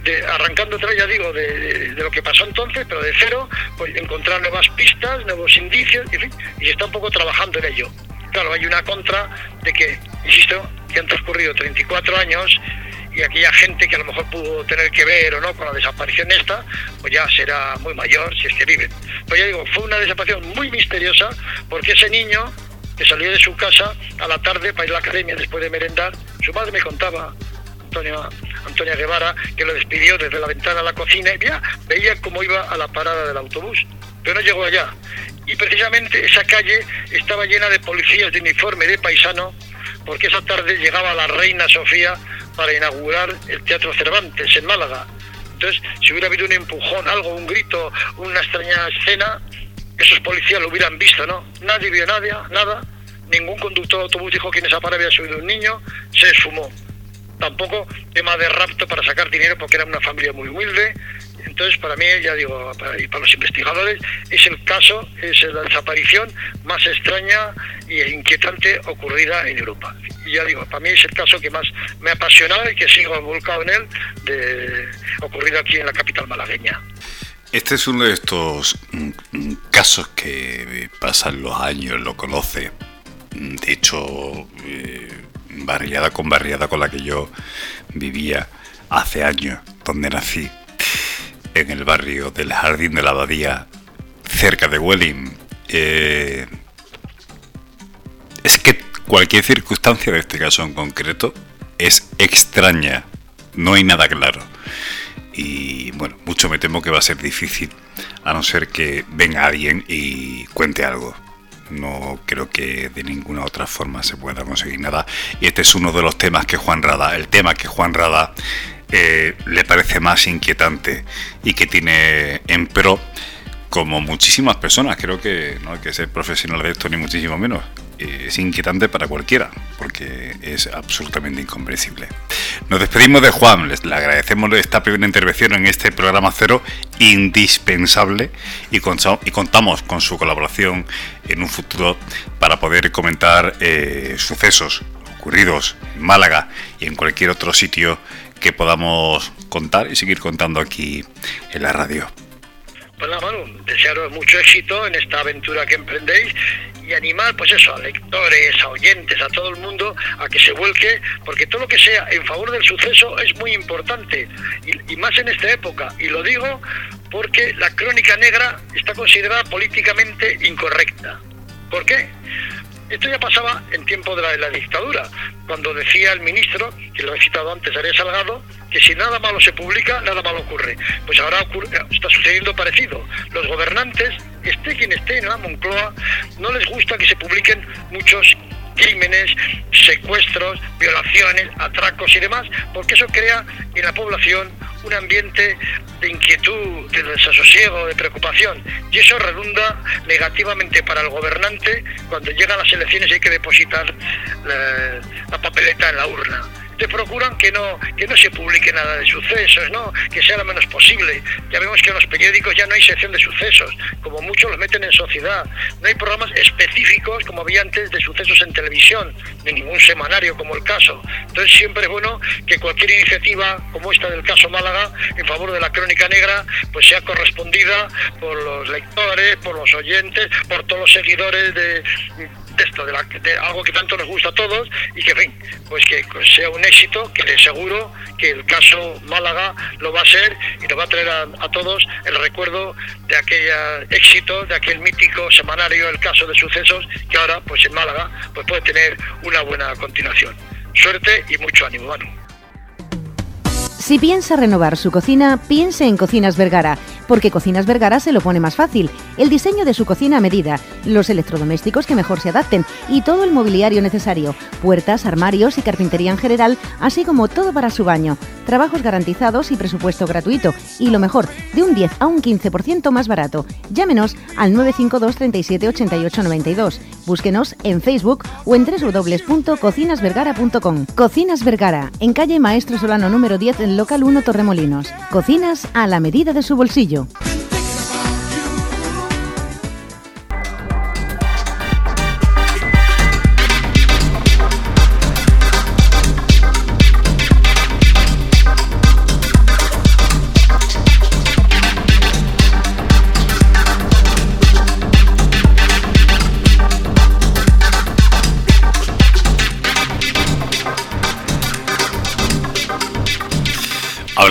de, arrancando otra ya digo, de, lo que pasó entonces, pero de cero, pues encontrar nuevas pistas, nuevos indicios, y, y se está un poco trabajando en ello. Claro, hay una contra de que, insisto, que han transcurrido 34 años y aquella gente que a lo mejor pudo tener que ver o no con la desaparición esta, pues ya será muy mayor si es que viven. Pues ya digo, fue una desaparición muy misteriosa porque ese niño que salió de su casa a la tarde para ir a la academia después de merendar, su madre me contaba, Antonia, Antonia Guevara, que lo despidió desde la ventana a la cocina y ya veía cómo iba a la parada del autobús, pero no llegó allá. Y precisamente esa calle estaba llena de policías de uniforme de paisano, porque esa tarde llegaba la reina Sofía para inaugurar el Teatro Cervantes en Málaga. Entonces, si hubiera habido un empujón, algo, un grito, una extraña escena, esos policías lo hubieran visto, ¿no? Nadie vio nada, nada. Ningún conductor de autobús dijo que en esa parada había subido un niño, se esfumó. Tampoco tema de rapto para sacar dinero porque era una familia muy humilde. Entonces, para mí, ya digo, y para los investigadores, es el caso, es la desaparición más extraña e inquietante ocurrida en Europa y ya digo, para mí es el caso que más me ha apasionado y que sigo volcado en él, de, ocurrido aquí en la capital malagueña. Este es uno de estos mm, mm, casos que pasan los años, lo conoce. De hecho, eh, barriada con barriada con la que yo vivía hace años, donde nací, en el barrio del Jardín de la Abadía, cerca de Welling. Eh, es que Cualquier circunstancia de este caso en concreto es extraña, no hay nada claro. Y bueno, mucho me temo que va a ser difícil, a no ser que venga alguien y cuente algo. No creo que de ninguna otra forma se pueda conseguir nada. Y este es uno de los temas que Juan Rada, el tema que Juan Rada eh, le parece más inquietante y que tiene en pro como muchísimas personas, creo que no hay que ser profesional de esto ni muchísimo menos, es inquietante para cualquiera, porque es absolutamente incomprensible. Nos despedimos de Juan, les le agradecemos esta primera intervención en este programa cero indispensable y, contamos con su colaboración en un futuro para poder comentar eh, sucesos ocurridos en Málaga y en cualquier otro sitio que podamos contar y seguir contando aquí en la radio. Pues nada, Manu, desearos mucho éxito en esta aventura que emprendéis y animar, pues eso, a lectores, a oyentes, a todo el mundo a que se vuelque, porque todo lo que sea en favor del suceso es muy importante y más en esta época. Y lo digo porque la crónica negra está considerada políticamente incorrecta. ¿Por qué? Esto ya pasaba en tiempo de la, dictadura, cuando decía el ministro, que lo he citado antes, Arias Salgado, que si nada malo se publica, nada malo ocurre. Pues ahora está sucediendo parecido. Los gobernantes, esté quien esté en la Moncloa, no les gusta que se publiquen muchos crímenes, secuestros, violaciones, atracos y demás, porque eso crea en la población un ambiente de inquietud, de desasosiego, de preocupación. Y eso redunda negativamente para el gobernante cuando llegan las elecciones y hay que depositar la, la papeleta en la urna te procuran que no, que no se publique nada de sucesos, ¿no? que sea lo menos posible. Ya vemos que en los periódicos ya no hay sección de sucesos, como muchos los meten en sociedad. No hay programas específicos, como había antes, de sucesos en televisión, ni ningún semanario como el caso. Entonces siempre es bueno que cualquier iniciativa como esta del caso Málaga, en favor de la crónica negra, pues sea correspondida por los lectores, por los oyentes, por todos los seguidores de esto, de, algo que tanto nos gusta a todos y que, en fin, pues que sea un éxito, que les aseguro que el caso Málaga lo va a ser y nos va a traer a, todos el recuerdo de aquel éxito, de aquel mítico semanario, el caso de sucesos, que ahora, pues en Málaga, pues puede tener una buena continuación. Suerte y mucho ánimo, Manu. Si piensa renovar su cocina, piense en Cocinas Vergara, porque Cocinas Vergara se lo pone más fácil. El diseño de su cocina a medida, los electrodomésticos que mejor se adapten y todo el mobiliario necesario, puertas, armarios y carpintería en general, así como todo para su baño. Trabajos garantizados y presupuesto gratuito. Y lo mejor, de un 10 a un 15% más barato. Llámenos al 952 37 88 92. Búsquenos en Facebook o en www.cocinasvergara.com. Cocinas Vergara, en calle Maestro Solano número 10 en local 1 Torremolinos. Cocinas a la medida de su bolsillo.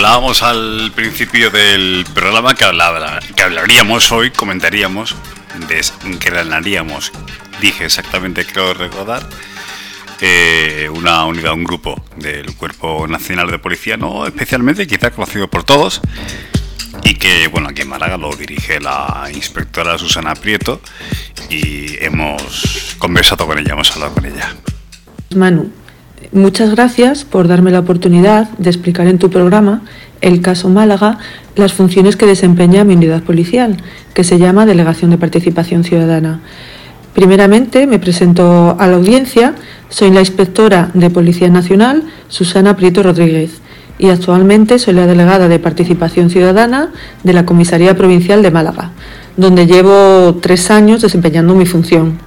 Hablábamos al principio del programa que, hablaba, que hablaríamos hoy, comentaríamos, desgranaríamos, dije exactamente, creo recordar, eh, una unidad, un grupo del Cuerpo Nacional de Policía, no especialmente, quizá conocido por todos, y que, bueno, aquí en Málaga lo dirige la inspectora Susana Prieto y hemos conversado con ella, hemos hablado con ella. Manu, Muchas gracias por darme la oportunidad de explicar en tu programa el caso Málaga, las funciones que desempeña mi unidad policial, que se llama Delegación de Participación Ciudadana. Primeramente me presento a la audiencia, soy la inspectora de Policía Nacional, Susana Prieto Rodríguez, y actualmente soy la delegada de Participación Ciudadana de la Comisaría Provincial de Málaga, donde llevo tres años desempeñando mi función.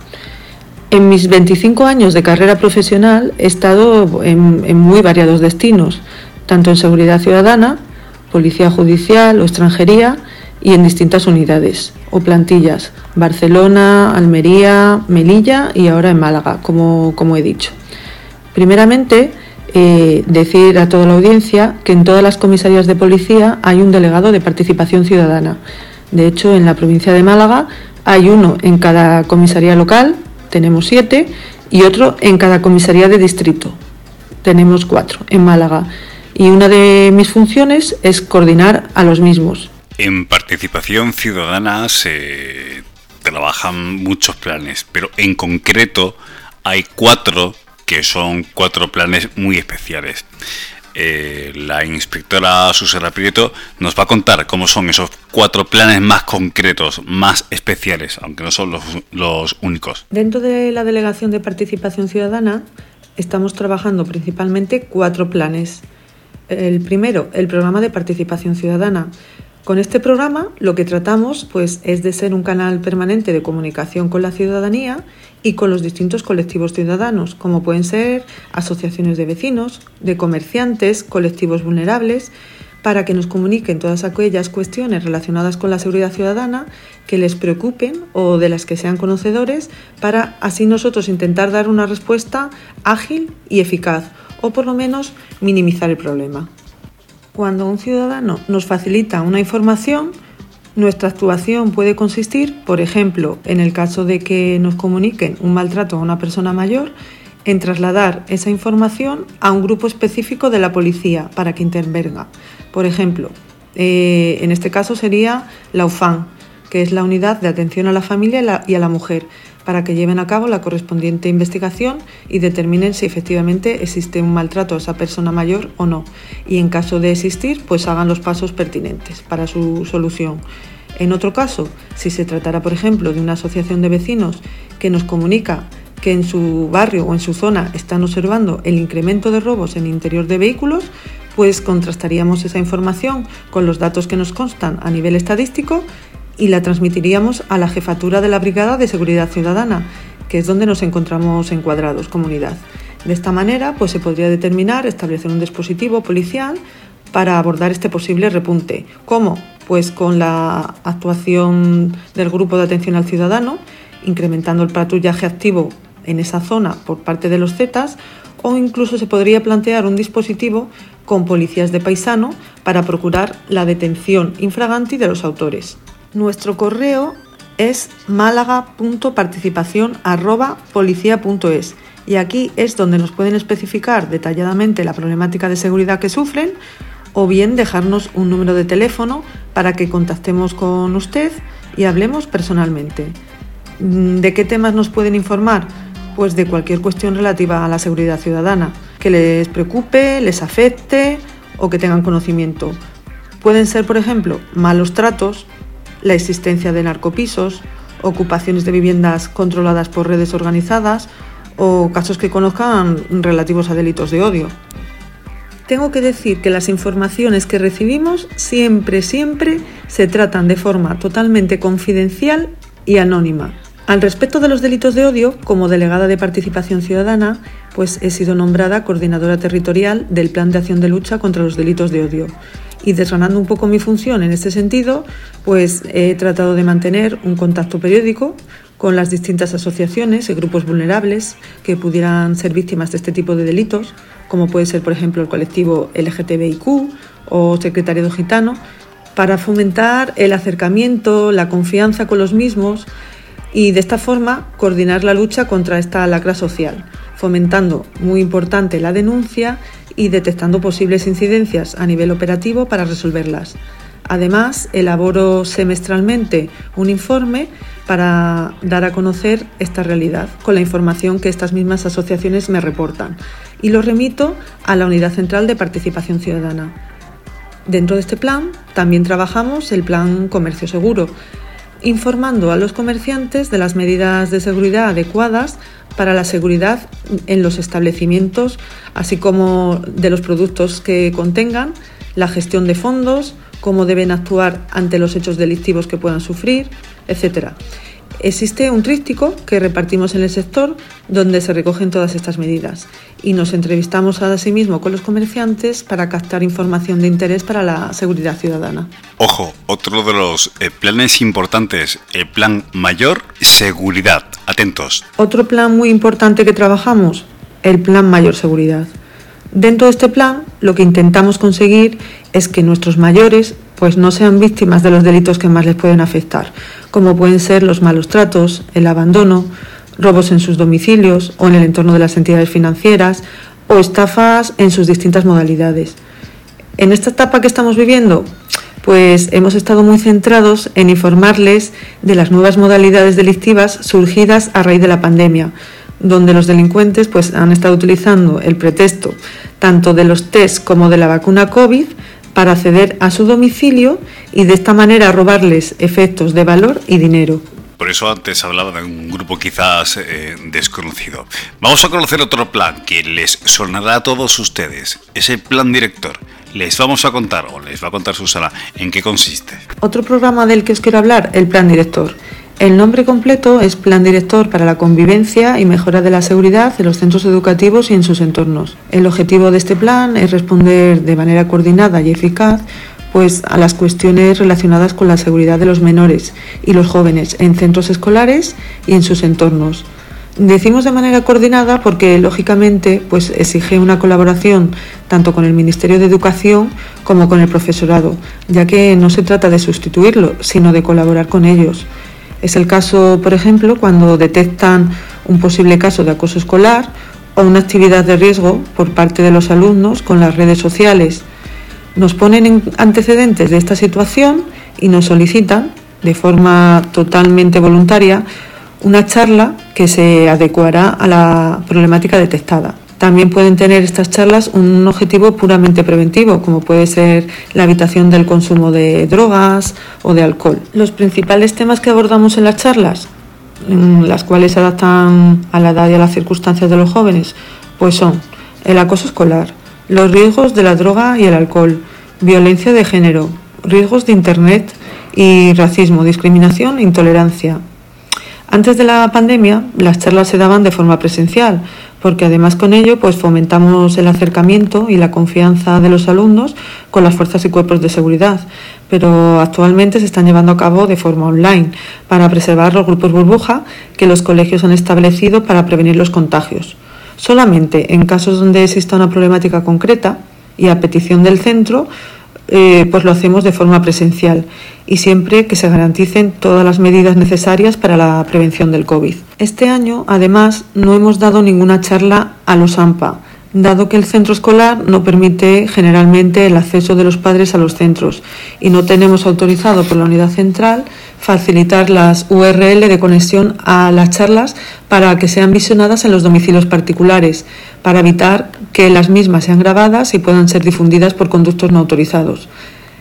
En mis 25 años de carrera profesional he estado en, muy variados destinos, tanto en seguridad ciudadana, policía judicial o extranjería y en distintas unidades o plantillas, Barcelona, Almería, Melilla y ahora en Málaga, como, he dicho. Primeramente, eh, decir a toda la audiencia que en todas las comisarías de policía hay un delegado de participación ciudadana. De hecho, en la provincia de Málaga hay uno en cada comisaría local tenemos siete, y otro en cada comisaría de distrito. Tenemos cuatro en Málaga. Y una de mis funciones es coordinar a los mismos. En participación ciudadana se trabajan muchos planes, pero en concreto hay cuatro que son cuatro planes muy especiales. Eh, la inspectora Susana Prieto nos va a contar cómo son esos cuatro planes más concretos, más especiales, aunque no son los, los únicos. Dentro de la Delegación de Participación Ciudadana estamos trabajando principalmente cuatro planes. El primero, el programa de participación ciudadana, con este programa lo que tratamos pues, es de ser un canal permanente de comunicación con la ciudadanía y con los distintos colectivos ciudadanos, como pueden ser asociaciones de vecinos, de comerciantes, colectivos vulnerables, para que nos comuniquen todas aquellas cuestiones relacionadas con la seguridad ciudadana que les preocupen o de las que sean conocedores, para así nosotros intentar dar una respuesta ágil y eficaz, o por lo menos minimizar el problema. Cuando un ciudadano nos facilita una información, nuestra actuación puede consistir, por ejemplo, en el caso de que nos comuniquen un maltrato a una persona mayor, en trasladar esa información a un grupo específico de la policía para que intervenga. Por ejemplo, eh, en este caso sería la UFAN, que es la Unidad de Atención a la Familia y a la Mujer, para que lleven a cabo la correspondiente investigación y determinen si efectivamente existe un maltrato a esa persona mayor o no. Y en caso de existir, pues hagan los pasos pertinentes para su solución. En otro caso, si se tratara, por ejemplo, de una asociación de vecinos que nos comunica que en su barrio o en su zona están observando el incremento de robos en interior de vehículos, pues contrastaríamos esa información con los datos que nos constan a nivel estadístico y la transmitiríamos a la jefatura de la Brigada de Seguridad Ciudadana, que es donde nos encontramos encuadrados comunidad. De esta manera, pues se podría determinar establecer un dispositivo policial para abordar este posible repunte. ¿Cómo? Pues con la actuación del grupo de atención al ciudadano, incrementando el patrullaje activo en esa zona por parte de los Zetas, o incluso se podría plantear un dispositivo con policías de paisano para procurar la detención infraganti de los autores. Nuestro correo es málaga.participación.policía.es y aquí es donde nos pueden especificar detalladamente la problemática de seguridad que sufren o bien dejarnos un número de teléfono para que contactemos con usted y hablemos personalmente. Mm, ¿De qué temas nos pueden informar? Pues de cualquier cuestión relativa a la seguridad ciudadana, que les preocupe, les afecte o que tengan conocimiento. Pueden ser, por ejemplo, malos tratos, la existencia de narcopisos, ocupaciones de viviendas controladas por redes organizadas o casos que conozcan relativos a delitos de odio. Tengo que decir que las informaciones que recibimos siempre, siempre se tratan de forma totalmente confidencial y anónima. Al respecto de los delitos de odio, como delegada de participación ciudadana, pues he sido nombrada coordinadora territorial del Plan de Acción de Lucha contra los Delitos de Odio. Y desgranando un poco mi función en este sentido, pues he tratado de mantener un contacto periódico con las distintas asociaciones y grupos vulnerables que pudieran ser víctimas de este tipo de delitos, como puede ser, por ejemplo, el colectivo LGTBIQ o Secretariado Gitano, para fomentar el acercamiento, la confianza con los mismos y de esta forma coordinar la lucha contra esta lacra social, fomentando, muy importante, la denuncia y detectando posibles incidencias a nivel operativo para resolverlas. Además, elaboro semestralmente un informe para dar a conocer esta realidad con la información que estas mismas asociaciones me reportan y lo remito a la Unidad Central de Participación Ciudadana. Dentro de este plan también trabajamos el Plan Comercio Seguro, informando a los comerciantes de las medidas de seguridad adecuadas para la seguridad en los establecimientos, así como de los productos que contengan, la gestión de fondos, cómo deben actuar ante los hechos delictivos que puedan sufrir, etc. Existe un tríptico que repartimos en el sector donde se recogen todas estas medidas y nos entrevistamos asimismo con los comerciantes para captar información de interés para la seguridad ciudadana. Ojo, otro de los eh, planes importantes, el plan mayor seguridad. Atentos. Otro plan muy importante que trabajamos, el plan mayor seguridad. Dentro de este plan, lo que intentamos conseguir es que nuestros mayores pues no sean víctimas de los delitos que más les pueden afectar, como pueden ser los malos tratos, el abandono, robos en sus domicilios o en el entorno de las entidades financieras o estafas en sus distintas modalidades. En esta etapa que estamos viviendo, pues hemos estado muy centrados en informarles de las nuevas modalidades delictivas surgidas a raíz de la pandemia, donde los delincuentes pues han estado utilizando el pretexto tanto de los test como de la vacuna COVID para acceder a su domicilio y de esta manera robarles efectos de valor y dinero. Por eso antes hablaba de un grupo quizás eh, desconocido. Vamos a conocer otro plan que les sonará a todos ustedes. Ese plan director. Les vamos a contar, o les va a contar Susana, en qué consiste. Otro programa del que os quiero hablar, el plan director. El nombre completo es Plan Director para la Convivencia y Mejora de la Seguridad en los centros educativos y en sus entornos. El objetivo de este plan es responder de manera coordinada y eficaz pues, a las cuestiones relacionadas con la seguridad de los menores y los jóvenes en centros escolares y en sus entornos. Decimos de manera coordinada porque lógicamente pues exige una colaboración tanto con el Ministerio de Educación como con el profesorado, ya que no se trata de sustituirlo, sino de colaborar con ellos. Es el caso, por ejemplo, cuando detectan un posible caso de acoso escolar o una actividad de riesgo por parte de los alumnos con las redes sociales. Nos ponen antecedentes de esta situación y nos solicitan, de forma totalmente voluntaria, una charla que se adecuará a la problemática detectada. También pueden tener estas charlas un objetivo puramente preventivo, como puede ser la evitación del consumo de drogas o de alcohol. Los principales temas que abordamos en las charlas, las cuales se adaptan a la edad y a las circunstancias de los jóvenes, pues son el acoso escolar, los riesgos de la droga y el alcohol, violencia de género, riesgos de Internet y racismo, discriminación e intolerancia. Antes de la pandemia, las charlas se daban de forma presencial, porque además con ello pues fomentamos el acercamiento y la confianza de los alumnos con las fuerzas y cuerpos de seguridad, pero actualmente se están llevando a cabo de forma online para preservar los grupos burbuja que los colegios han establecido para prevenir los contagios. Solamente en casos donde exista una problemática concreta y a petición del centro, eh, pues lo hacemos de forma presencial y siempre que se garanticen todas las medidas necesarias para la prevención del COVID. Este año, además, no hemos dado ninguna charla a los AMPA, dado que el centro escolar no permite generalmente el acceso de los padres a los centros y no tenemos autorizado por la unidad central facilitar las URL de conexión a las charlas para que sean visionadas en los domicilios particulares, para evitar que las mismas sean grabadas y puedan ser difundidas por conductos no autorizados.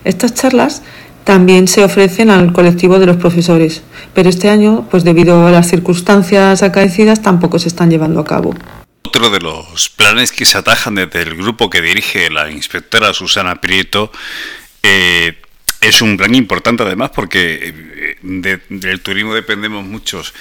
Estas charlas también se ofrecen al colectivo de los profesores, pero este año, pues debido a las circunstancias acaecidas, tampoco se están llevando a cabo. Otro de los planes que se atajan desde el grupo que dirige la inspectora Susana Prieto eh, es un plan importante además porque eh, del turismo dependemos muchos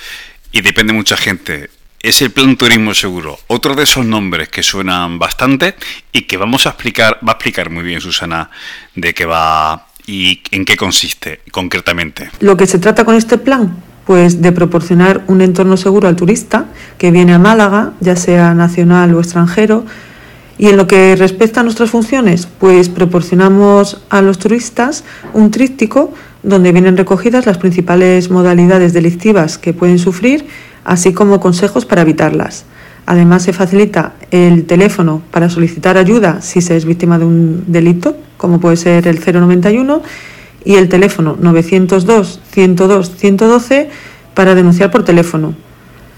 y depende mucha gente. Es el plan turismo seguro, otro de esos nombres que suenan bastante y que vamos a explicar, va a explicar muy bien Susana de qué va y en qué consiste concretamente. Lo que se trata con este plan, pues de proporcionar un entorno seguro al turista que viene a Málaga, ya sea nacional o extranjero. Y en lo que respecta a nuestras funciones, pues proporcionamos a los turistas un tríptico donde vienen recogidas las principales modalidades delictivas que pueden sufrir, así como consejos para evitarlas. Además, se facilita el teléfono para solicitar ayuda si se es víctima de un delito como puede ser el 091, y el teléfono 902-102-112 para denunciar por teléfono,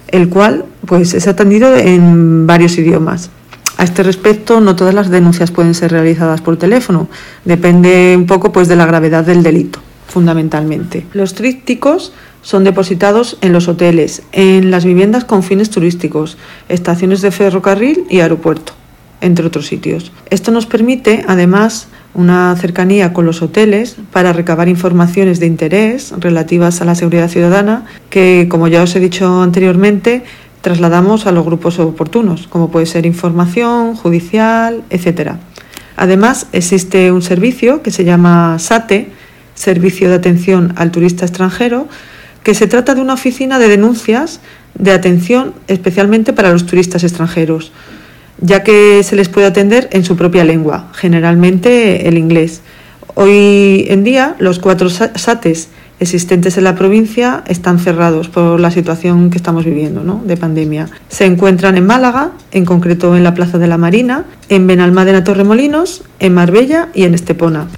el cual pues, es atendido en varios idiomas. A este respecto, no todas las denuncias pueden ser realizadas por teléfono, depende un poco pues, de la gravedad del delito, fundamentalmente. Los trípticos son depositados en los hoteles, en las viviendas con fines turísticos, estaciones de ferrocarril y aeropuerto, entre otros sitios. Esto nos permite, además, una cercanía con los hoteles para recabar informaciones de interés relativas a la seguridad ciudadana que, como ya os he dicho anteriormente, trasladamos a los grupos oportunos, como puede ser información, judicial, etc. Además, existe un servicio que se llama SATE, Servicio de Atención al Turista Extranjero, que se trata de una oficina de denuncias de atención especialmente para los turistas extranjeros ya que se les puede atender en su propia lengua, generalmente el inglés. Hoy en día los cuatro SATES existentes en la provincia están cerrados por la situación que estamos viviendo ¿no? de pandemia. Se encuentran en Málaga, en concreto en la Plaza de la Marina, en Benalmádena Torremolinos, en Marbella y en Estepona.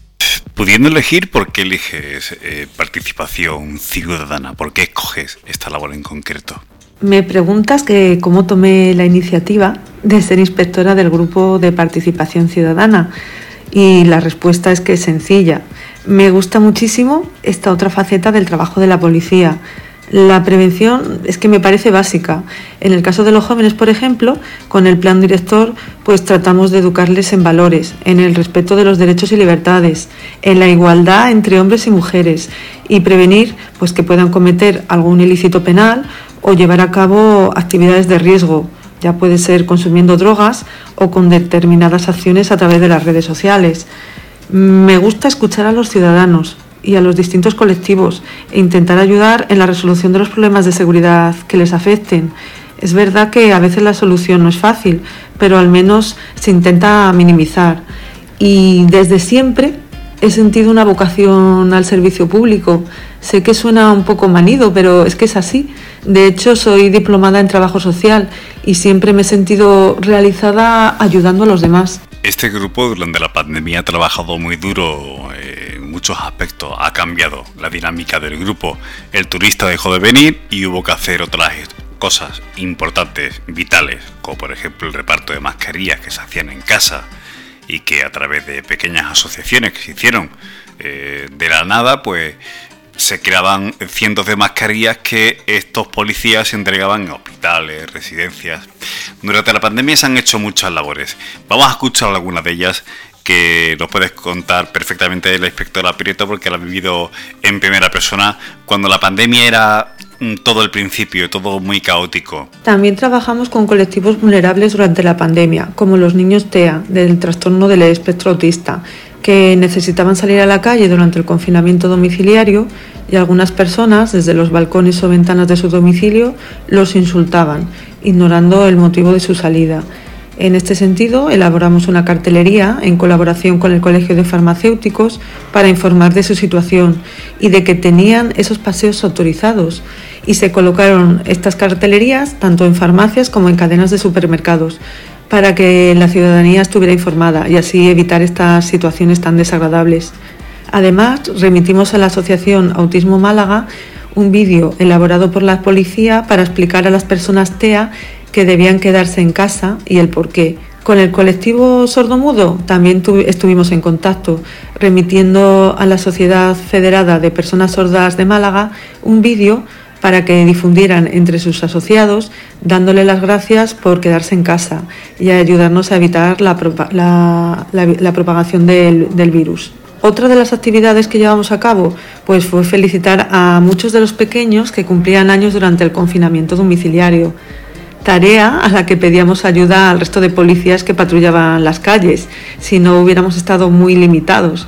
Pudiendo elegir, ¿por qué eliges eh, participación ciudadana? ¿Por qué escoges esta labor en concreto? Me preguntas que cómo tomé la iniciativa de ser inspectora del grupo de participación ciudadana y la respuesta es que es sencilla. Me gusta muchísimo esta otra faceta del trabajo de la policía. La prevención es que me parece básica. En el caso de los jóvenes, por ejemplo, con el plan director, pues tratamos de educarles en valores, en el respeto de los derechos y libertades, en la igualdad entre hombres y mujeres y prevenir pues que puedan cometer algún ilícito penal o llevar a cabo actividades de riesgo, ya puede ser consumiendo drogas o con determinadas acciones a través de las redes sociales. Me gusta escuchar a los ciudadanos y a los distintos colectivos e intentar ayudar en la resolución de los problemas de seguridad que les afecten. Es verdad que a veces la solución no es fácil, pero al menos se intenta minimizar. Y desde siempre he sentido una vocación al servicio público. Sé que suena un poco manido, pero es que es así. De hecho, soy diplomada en trabajo social y siempre me he sentido realizada ayudando a los demás. Este grupo durante la pandemia ha trabajado muy duro eh, en muchos aspectos. Ha cambiado la dinámica del grupo. El turista dejó de venir y hubo que hacer otras cosas importantes, vitales, como por ejemplo el reparto de mascarillas que se hacían en casa y que a través de pequeñas asociaciones que se hicieron eh, de la nada, pues se creaban cientos de mascarillas que estos policías entregaban en hospitales, residencias. Durante la pandemia se han hecho muchas labores. Vamos a escuchar algunas de ellas que nos puedes contar perfectamente la inspectora Prieto porque la ha vivido en primera persona cuando la pandemia era mm, todo el principio, todo muy caótico. También trabajamos con colectivos vulnerables durante la pandemia, como los niños TEA, del trastorno del espectro autista, que necesitaban salir a la calle durante el confinamiento domiciliario y algunas personas, desde los balcones o ventanas de su domicilio, los insultaban, ignorando el motivo de su salida. En este sentido, elaboramos una cartelería en colaboración con el Colegio de Farmacéuticos para informar de su situación y de que tenían esos paseos autorizados. Y se colocaron estas cartelerías tanto en farmacias como en cadenas de supermercados para que la ciudadanía estuviera informada y así evitar estas situaciones tan desagradables. Además, remitimos a la Asociación Autismo Málaga un vídeo elaborado por la policía para explicar a las personas TEA que debían quedarse en casa y el por qué. Con el colectivo sordomudo también estuvimos en contacto, remitiendo a la Sociedad Federada de Personas Sordas de Málaga un vídeo para que difundieran entre sus asociados, dándole las gracias por quedarse en casa y ayudarnos a evitar la, propagación del virus. Otra de las actividades que llevamos a cabo pues fue felicitar a muchos de los pequeños que cumplían años durante el confinamiento domiciliario, tarea a la que pedíamos ayuda al resto de policías que patrullaban las calles, si no hubiéramos estado muy limitados.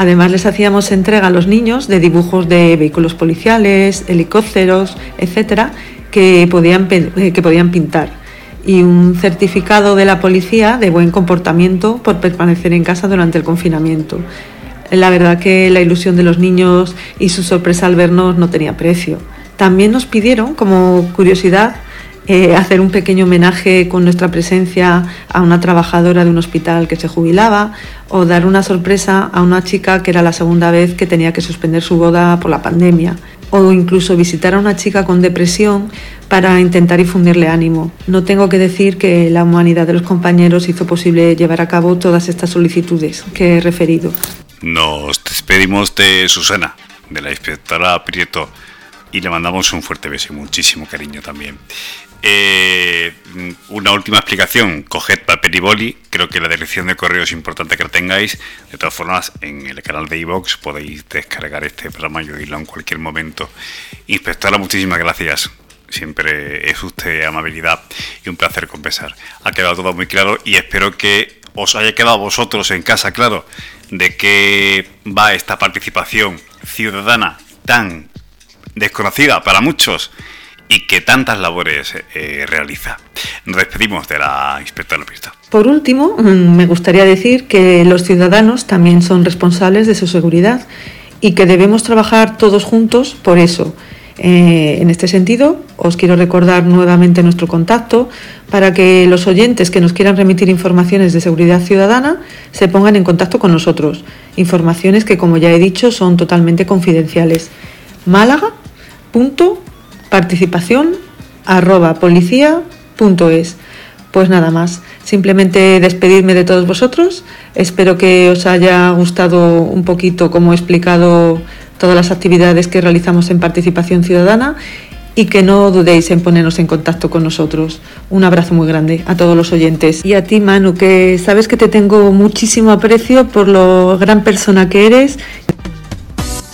Además les hacíamos entrega a los niños de dibujos de vehículos policiales, helicópteros, etcétera, que podían, eh, que podían pintar y un certificado de la policía de buen comportamiento por permanecer en casa durante el confinamiento. La verdad que la ilusión de los niños y su sorpresa al vernos no tenía precio. También nos pidieron, como curiosidad, eh, hacer un pequeño homenaje con nuestra presencia a una trabajadora de un hospital que se jubilaba o dar una sorpresa a una chica que era la segunda vez que tenía que suspender su boda por la pandemia o incluso visitar a una chica con depresión para intentar infundirle ánimo. No tengo que decir que la humanidad de los compañeros hizo posible llevar a cabo todas estas solicitudes que he referido. Nos despedimos de Susana, de la inspectora Prieto, y le mandamos un fuerte beso y muchísimo cariño también. Eh, una última explicación, coged papel y boli, creo que la dirección de correo es importante que la tengáis, de todas formas en el canal de iVox podéis descargar este programa y oírlo en cualquier momento. Inspectora, muchísimas gracias, siempre es usted amabilidad y un placer compensar. Ha quedado todo muy claro y espero que os haya quedado vosotros en casa claro de qué va esta participación ciudadana tan desconocida para muchos y que tantas labores eh, realiza. Nos despedimos de la inspectora Pista. Por último, mm, me gustaría decir que los ciudadanos también son responsables de su seguridad y que debemos trabajar todos juntos por eso eh, en este sentido, os quiero recordar nuevamente nuestro contacto para que los oyentes que nos quieran remitir informaciones de seguridad ciudadana se pongan en contacto con nosotros. Informaciones que, como ya he dicho, son totalmente confidenciales. Málaga.participación.policía.es. Pues nada más, simplemente despedirme de todos vosotros. Espero que os haya gustado un poquito como he explicado todas las actividades que realizamos en Participación Ciudadana y que no dudéis en ponernos en contacto con nosotros. Un abrazo muy grande a todos los oyentes. Y a ti, Manu, que sabes que te tengo muchísimo aprecio por lo gran persona que eres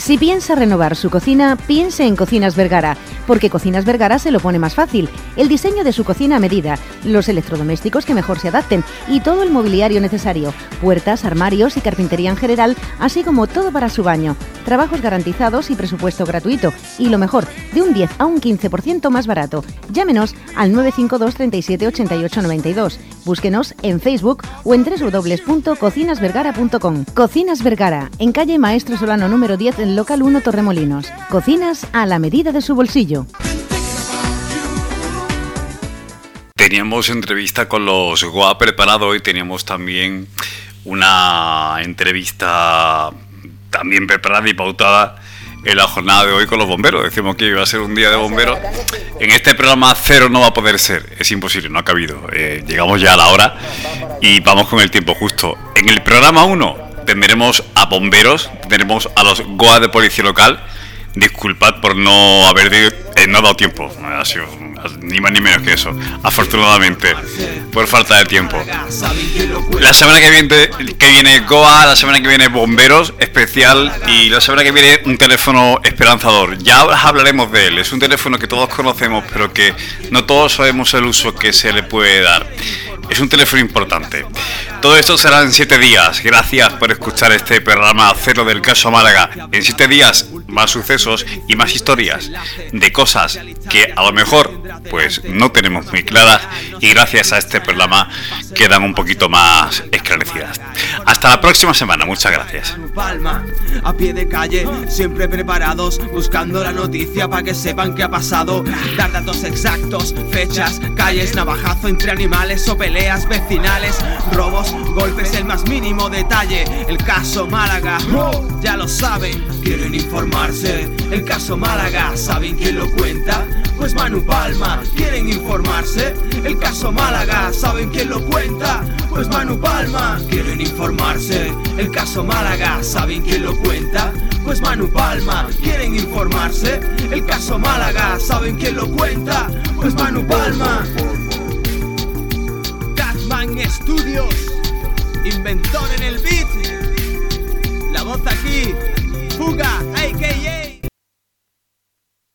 si piensa renovar su cocina, piense en Cocinas Vergara, porque Cocinas Vergara se lo pone más fácil. El diseño de su cocina a medida, los electrodomésticos que mejor se adapten y todo el mobiliario necesario, puertas, armarios y carpintería en general, así como todo para su baño. Trabajos garantizados y presupuesto gratuito. Y lo mejor, de un 10 a un 15% más barato. Llámenos al 952 37 88 92. Búsquenos en Facebook o en www.cocinasvergara.com. Cocinas Vergara, en calle Maestro Solano número 10 en Local 1 Torremolinos. Cocinas a la medida de su bolsillo. Teníamos entrevista con los GOA preparado y teníamos también una entrevista también preparada y pautada en la jornada de hoy con los bomberos. Decimos que iba a ser un día de bomberos. En este programa cero no va a poder ser, es imposible, no ha cabido. Eh, llegamos ya a la hora y vamos con el tiempo justo. En el programa 1 tendremos a bomberos, tendremos a los GOA de policía local. Disculpad por no haber eh, no dado tiempo, ha sido ni más ni menos que eso, afortunadamente, por falta de tiempo. La semana que viene, que viene GOA, la semana que viene bomberos especial y la semana que viene un teléfono esperanzador. Ya hablaremos de él, es un teléfono que todos conocemos, pero que no todos sabemos el uso que se le puede dar. Es un teléfono importante. Todo esto será en siete días. Gracias por escuchar este programa cero del caso Málaga. En siete días, más sucesos y más historias de cosas que a lo mejor pues no tenemos muy claras y gracias a este programa quedan un poquito más esclarecidas. Hasta la próxima semana, muchas gracias. Palma, a pie de calle, siempre preparados, buscando la noticia para que sepan qué ha pasado. Dar datos exactos, fechas, calles, navajazo entre animales o peleas vecinales, robos, golpes, el más mínimo detalle. El caso Málaga, ya lo saben, quieren informarse. El caso Málaga, ¿saben quién lo cuenta? Pues Manu Palma, quieren informarse. El caso Málaga, ¿saben quién lo cuenta? Pues Manu Palma, quieren informarse. El caso Málaga, ¿saben quién lo cuenta? Pues Manu Palma, quieren informarse. El caso Málaga, ¿saben quién lo cuenta? Pues Manu Palma. Catman Studios, inventor en el beat. La voz aquí, Fuga, a.k.a.